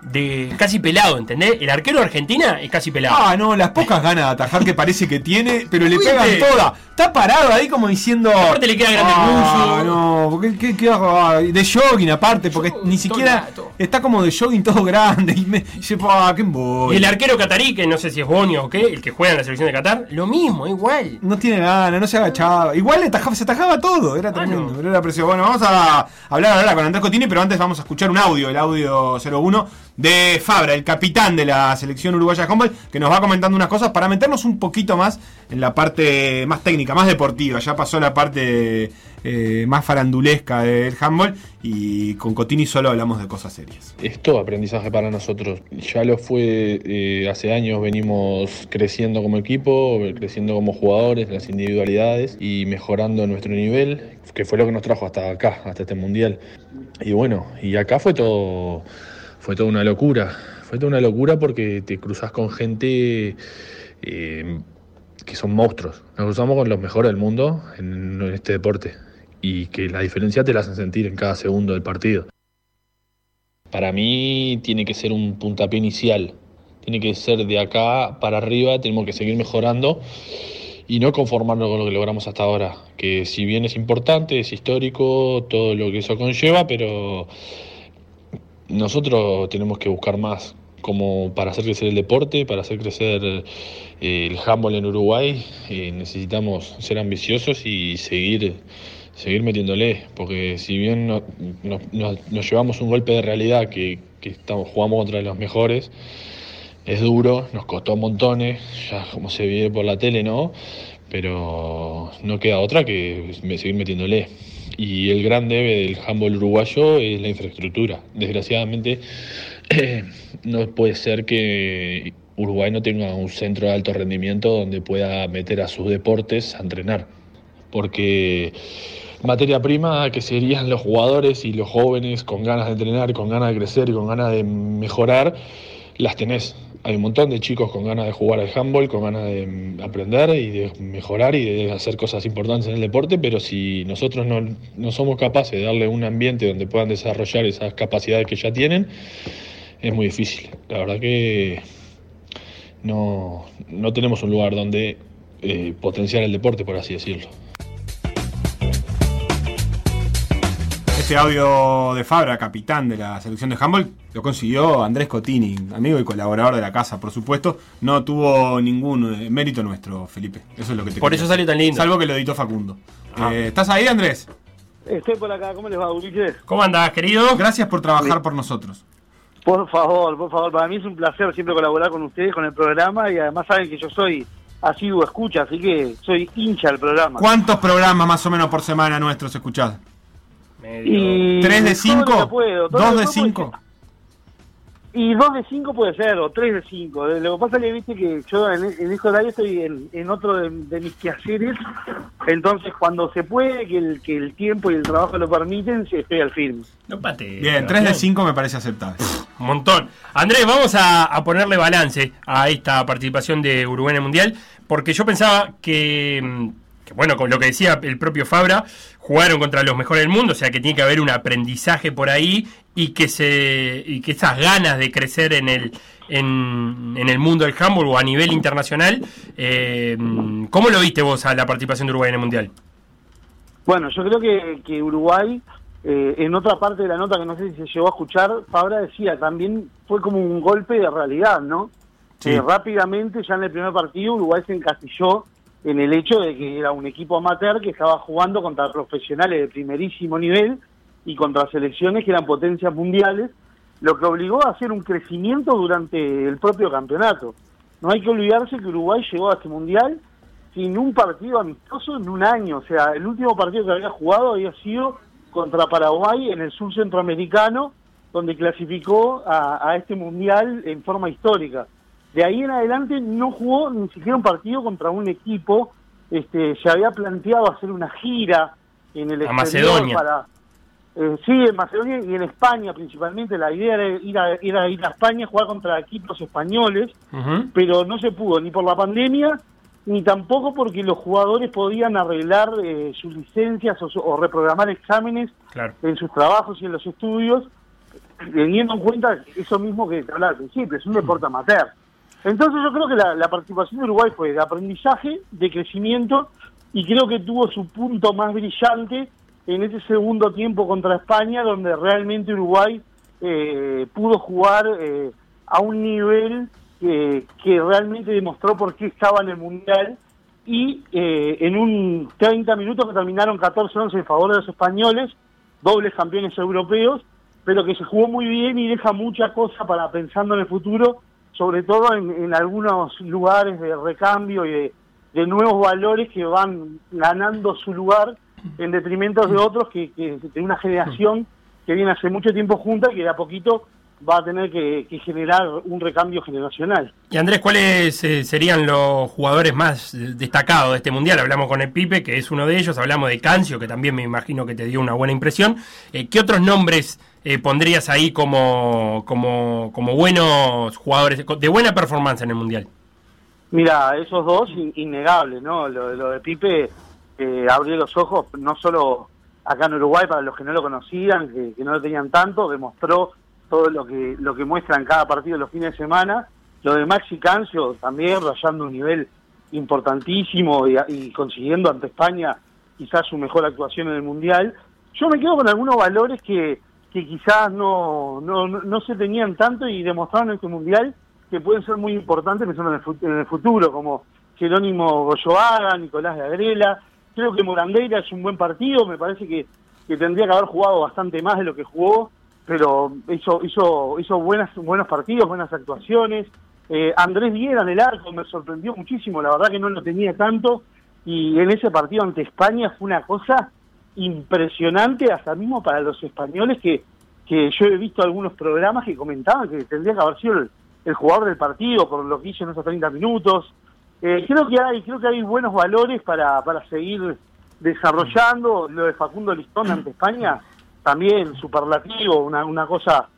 De casi pelado, ¿entendés? El arquero de Argentina es casi pelado. Ah, no, las pocas ganas de atajar que parece que tiene, pero le ¿Viste? pegan toda. Está parado ahí como diciendo. Aparte le queda grande ah, no, porque ¿qué? Ah, de jogging aparte, porque ni siquiera está como de jogging todo grande. Y me dice, ah, qué embolia". y el arquero catarí, que no sé si es Bonio o qué, el que juega en la selección de Qatar, lo mismo, igual. No tiene ganas, no se agachaba. Igual le atajaba- se atajaba todo, era tremendo, no. pero era precioso. Bueno, vamos a hablar ahora con Andrés Cotini, pero antes vamos a escuchar un audio, el audio 01 de Fabra, el capitán de la selección uruguaya de handball, que nos va comentando unas cosas para meternos un poquito más en la parte más técnica, más deportiva. Ya pasó la parte eh, más farandulesca del handball y con Cotini solo hablamos de cosas serias. es aprendizaje para nosotros. Ya lo fue eh, hace años, venimos creciendo como equipo, creciendo como jugadores, las individualidades y mejorando nuestro nivel, que fue lo que nos trajo hasta acá, hasta este mundial. Y bueno, y acá fue todo, fue toda una locura. Fue toda una locura porque te cruzas con gente eh, que son monstruos. Nos cruzamos con los mejores del mundo en, en este deporte y que la diferencia te la hacen sentir en cada segundo del partido. Para mí tiene que ser un puntapié inicial. Tiene que ser de acá para arriba, tenemos que seguir mejorando y no conformarnos con lo que logramos hasta ahora. Que si bien es importante, es histórico, todo lo que eso conlleva, pero nosotros tenemos que buscar más como para hacer crecer el deporte, para hacer crecer eh, el handball en Uruguay, necesitamos ser ambiciosos y seguir, seguir metiéndole, porque si bien no- no- no- nos llevamos un golpe de realidad que, que estamos, jugamos contra los mejores, es duro, nos costó montones, ya como se ve por la tele, ¿no? Pero no queda otra que seguir metiéndole. Y el gran debe del handball uruguayo es la infraestructura. Desgraciadamente no puede ser que Uruguay no tenga un centro de alto rendimiento donde pueda meter a sus deportes a entrenar. Porque materia prima que serían los jugadores y los jóvenes con ganas de entrenar, con ganas de crecer y con ganas de mejorar, las tenés. Hay un montón de chicos con ganas de jugar al handball, con ganas de aprender y de mejorar y de hacer cosas importantes en el deporte, pero si nosotros no, no somos capaces de darle un ambiente donde puedan desarrollar esas capacidades que ya tienen, es muy difícil. La verdad que no, no tenemos un lugar donde eh, potenciar el deporte, por así decirlo. Este audio de Fabra, capitán de la selección de handball, lo consiguió Andrés Cotini, amigo y colaborador de la casa, por supuesto. No tuvo ningún eh, mérito nuestro, Felipe. Eso es lo que te Por quería eso salió tan lindo. Salvo que lo editó Facundo. Ah. Eh, ¿Estás ahí, Andrés? Estoy por acá, ¿cómo les va, Ulises? ¿Cómo andás, querido? Gracias por trabajar por nosotros. Por favor, por favor, para mí es un placer siempre colaborar con ustedes, con el programa, y además saben que yo soy asiduo escucha, así que soy hincha del programa. ¿Cuántos programas más o menos por semana nuestros escuchás? Y ¿Tres de todo cinco? lo que puedo, todo ¿Dos lo de que puedo cinco? Y dos de cinco puede ser, o tres de cinco. Lo que pasa es que viste que yo en, en este horario estoy en, en otro de, de mis quehaceres, entonces cuando se puede, que el, que el tiempo y el trabajo lo permiten, estoy al firme. No pate. Bien, tres de cinco me parece aceptable. Un montón. Andrés, vamos a, a ponerle balance a esta participación de Uruguay en el Mundial, porque yo pensaba que, mm, que, bueno, con lo que decía el propio Fabra, jugaron contra los mejores del mundo, o sea que tiene que haber un aprendizaje por ahí y que se y que esas ganas de crecer en el en, en el mundo del handball o a nivel internacional, eh, ¿cómo lo viste vos a la participación de Uruguay en el Mundial? Bueno, yo creo que, que Uruguay, eh, en otra parte de la nota que no sé si se llegó a escuchar, Fabra decía, también fue como un golpe de realidad, ¿no? Sí. Eh, rápidamente, ya en el primer partido, Uruguay se encasilló en el hecho de que era un equipo amateur que estaba jugando contra profesionales de primerísimo nivel y contra selecciones que eran potencias mundiales, lo que obligó a hacer un crecimiento durante el propio campeonato. No hay que olvidarse que Uruguay llegó a este mundial sin un partido amistoso en un año. O sea, el último partido que había jugado había sido contra Paraguay en el sur centroamericano, donde clasificó a, a este mundial en forma histórica. De ahí en adelante no jugó ni siquiera un partido contra un equipo. Este, se había planteado hacer una gira en el A exterior Macedonia. para eh, sí, en Macedonia y en España principalmente. La idea era ir a, era ir a España a jugar contra equipos españoles pero no se pudo ni por la pandemia ni tampoco porque los jugadores podían arreglar eh, sus licencias o, o reprogramar exámenes Claro. en sus trabajos y en los estudios, teniendo en cuenta eso mismo que te hablaba al principio, es un deporte amateur. Entonces yo creo que la, participación de Uruguay fue de aprendizaje, de crecimiento, y creo que tuvo su punto más brillante en ese segundo tiempo contra España, donde realmente Uruguay eh, pudo jugar eh, a un nivel que, que realmente demostró por qué estaba en el Mundial y eh, en un 30 minutos que terminaron 14-11 en favor de los españoles, dobles campeones europeos, pero que se jugó muy bien y deja mucha cosa para pensando en el futuro, sobre todo en, en algunos lugares de recambio y de, nuevos valores que van ganando su lugar en detrimento de otros que, que de una generación que viene hace mucho tiempo junta y que de a poquito va a tener que, generar un recambio generacional. Y Andrés, ¿cuáles eh, serían los jugadores más destacados de este mundial? Hablamos con el Pipe, que es uno de ellos, hablamos de Cancio, que también me imagino que te dio una buena impresión. Eh, ¿Qué otros nombres eh, pondrías ahí como, como, como buenos jugadores, de buena performance en el mundial? Mira, esos dos, in- innegables, ¿no? Lo, lo de Pipe abrió los ojos, no solo acá en Uruguay, para los que no lo conocían, que, no lo tenían tanto, demostró todo lo que lo que muestra en cada partido los fines de semana. Lo de Maxi Cancio también, rayando un nivel importantísimo y, y consiguiendo ante España quizás su mejor actuación en el Mundial. Yo me quedo con algunos valores que, que quizás no, no, no, se tenían tanto y demostraron en este Mundial que pueden ser muy importantes pensando en el, en el futuro, como Jerónimo Goyoaga, Nicolás de Agrela. Creo que Morandeira es un buen partido, me parece que, que tendría que haber jugado bastante más de lo que jugó, pero hizo, hizo, hizo buenas, buenos partidos, buenas actuaciones. Eh, Andrés Viera en el arco me sorprendió muchísimo, la verdad que no lo tenía tanto, y en ese partido ante España fue una cosa impresionante, hasta mismo para los españoles que, que yo he visto algunos programas que comentaban que tendría que haber sido el, el jugador del partido por lo que hizo en esos 30 minutos. Eh, creo que hay creo que hay buenos valores para, para seguir desarrollando. Lo de Facundo Listón ante España también superlativo una, una cosa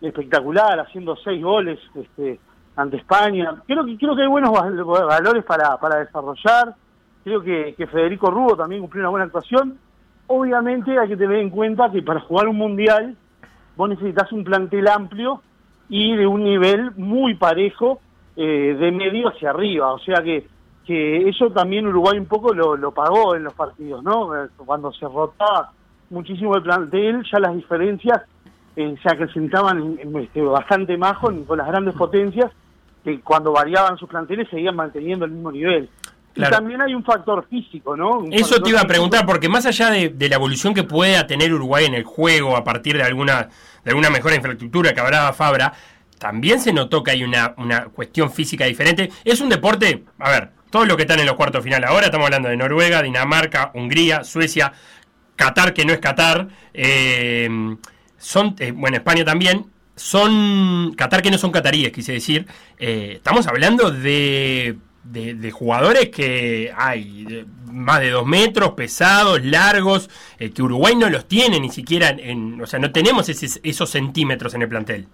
espectacular haciendo seis goles este ante España. Creo que creo que hay buenos val- valores para, para desarrollar. Creo que, que Federico Rubo también cumplió una buena actuación obviamente hay que tener en cuenta que para jugar un mundial vos necesitas un plantel amplio y de un nivel muy parejo eh, de medio hacia arriba. O sea que, que eso también Uruguay un poco lo, lo pagó en los partidos, ¿no? Eh, Cuando se rotaba muchísimo el plantel, ya las diferencias eh, se acrecentaban en- en, este, bastante más con, con las grandes potencias que cuando variaban sus planteles seguían manteniendo el mismo nivel. Claro. Y también hay un factor físico, ¿no? Un Eso te iba a preguntar, porque más allá de, de la evolución que pueda tener Uruguay en el juego a partir de alguna, de alguna mejor infraestructura que hablaba Fabra, también se notó que hay una, una cuestión física diferente. Es un deporte, a ver, todos los que están en los cuartos final ahora, estamos hablando de Noruega, Dinamarca, Hungría, Suecia, Qatar, que no es Qatar, eh, son, eh, bueno, España también, son Qatar que no son cataríes, quise decir. Eh, estamos hablando de, de, jugadores que hay de más de dos metros, pesados, largos, que Uruguay no los tiene ni siquiera en, o sea, no tenemos ese- esos centímetros en el plantel.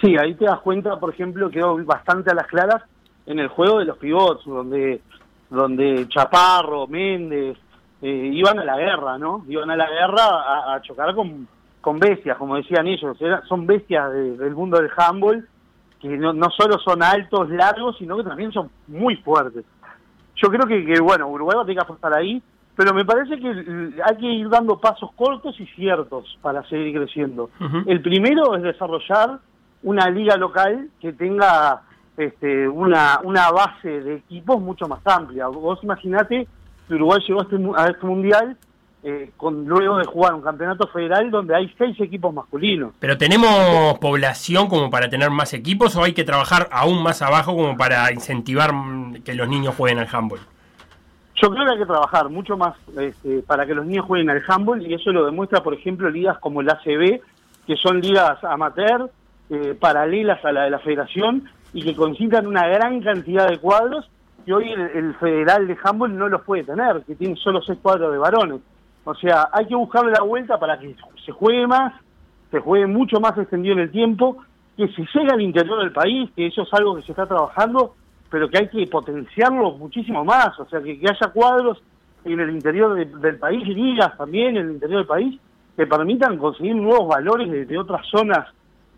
Sí, ahí te das cuenta, por ejemplo, quedó bastante a las claras en el juego de los pivots, donde, donde Chaparro, Méndez, eh, iban a la guerra, ¿no? Iban a la guerra a, chocar con, con bestias, como decían ellos. Era- son bestias de- del mundo del handball, que no, no solo son altos, largos, sino que también son muy fuertes. Yo creo que, que, bueno, Uruguay va a tener que apostar ahí, pero me parece que hay que ir dando pasos cortos y ciertos para seguir creciendo. El primero es desarrollar una liga local que tenga este, una, una base de equipos mucho más amplia. Vos imaginate que Uruguay llegó a este, a este mundial eh, con luego de jugar un campeonato federal donde hay seis equipos masculinos. Pero tenemos población como para tener más equipos o hay que trabajar aún más abajo como para incentivar mm, que los niños jueguen al handball. Yo creo que hay que trabajar mucho más este, para que los niños jueguen al handball y eso lo demuestra, por ejemplo, ligas como el ACB, que son ligas amateur, eh, paralelas a la de la federación y que concentran una gran cantidad de cuadros que hoy el, el federal de handball no los puede tener, que tiene solo seis cuadros de varones. O sea, hay que buscarle la vuelta para que se juegue más, se juegue mucho más extendido en el tiempo, que se llegue al interior del país, que eso es algo que se está trabajando, pero que hay que potenciarlo muchísimo más, o sea, que, haya cuadros en el interior de- del país, ligas también en el interior del país, que permitan conseguir nuevos valores de, de otras zonas,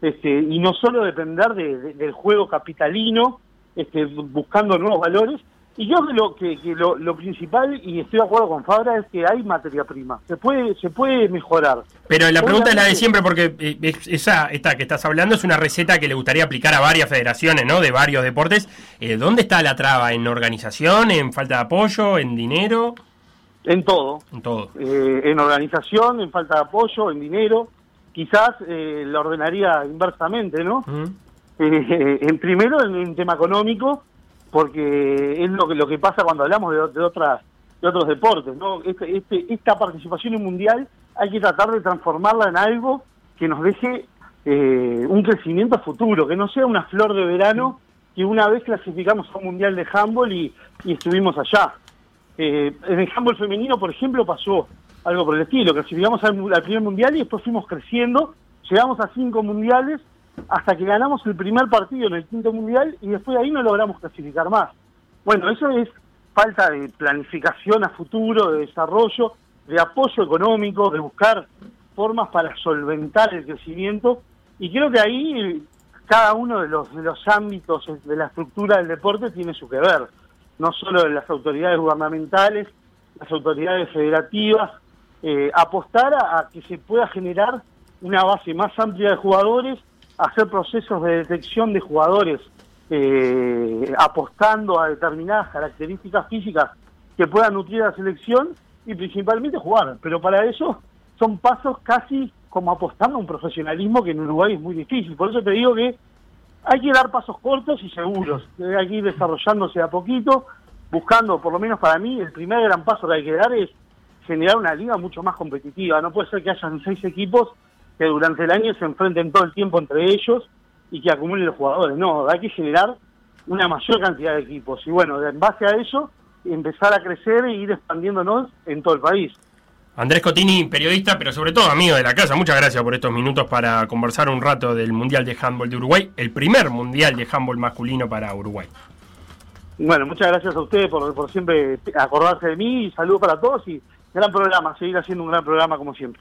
este, y no solo depender de- de- del juego capitalino, este, bu- buscando nuevos valores. Y yo creo que lo, que, lo, lo principal, y estoy de acuerdo con Fabra, es que hay materia prima, se puede, se puede mejorar. Pero la pregunta es la de siempre, porque eh, es- esa esta que estás hablando es una receta que le gustaría aplicar a varias federaciones, ¿no? De varios deportes. Eh, ¿Dónde está la traba? ¿En organización? ¿En falta de apoyo? ¿En dinero? En todo. En todo. eh, en organización, en falta de apoyo, en dinero. Quizás eh, la ordenaría inversamente, ¿no? Eh, en primero en un tema económico, porque es lo que lo que pasa cuando hablamos de, otras de otros deportes, ¿no? Este, este- esta participación en mundial hay que tratar de transformarla en algo que nos deje eh, un crecimiento futuro, que no sea una flor de verano que una vez clasificamos a un mundial de handball y, estuvimos allá. Eh, en el handball femenino, por ejemplo, pasó algo por el estilo. Clasificamos al primer mundial y después fuimos creciendo. Llegamos a cinco mundiales hasta que ganamos el primer partido en el quinto mundial y después de ahí no logramos clasificar más. Bueno, eso es falta de planificación a futuro, de desarrollo, de apoyo económico, de buscar formas para solventar el crecimiento. Y creo que ahí cada uno de los, de los ámbitos de la estructura del deporte tiene su que ver. No solo de las autoridades gubernamentales, las autoridades federativas, eh, apostar a que se pueda generar una base más amplia de jugadores, hacer procesos de detección de jugadores eh, apostando a determinadas características físicas que puedan nutrir a la selección y principalmente jugar. Pero para eso son pasos casi como apostando a un profesionalismo que en Uruguay es muy difícil. Por eso te digo que hay que dar pasos cortos y seguros. Eh, Hay que ir desarrollándose a poquito, buscando, por lo menos para mí, el primer gran paso que hay que dar es generar una liga mucho más competitiva. No puede ser que hayan seis equipos que durante el año se enfrenten todo el tiempo entre ellos y que acumulen los jugadores. No, hay que generar una mayor cantidad de equipos. Y bueno, en base a eso, empezar a crecer e ir expandiéndonos en todo el país. Andrés Cotini, periodista, pero sobre todo amigo de la casa. Muchas gracias por estos minutos para conversar un rato del Mundial de Handball de Uruguay, el primer Mundial de Handball masculino para Uruguay. Bueno, muchas gracias a ustedes por, por siempre acordarse de mí y saludos para todos y gran programa, seguir haciendo un gran programa como siempre.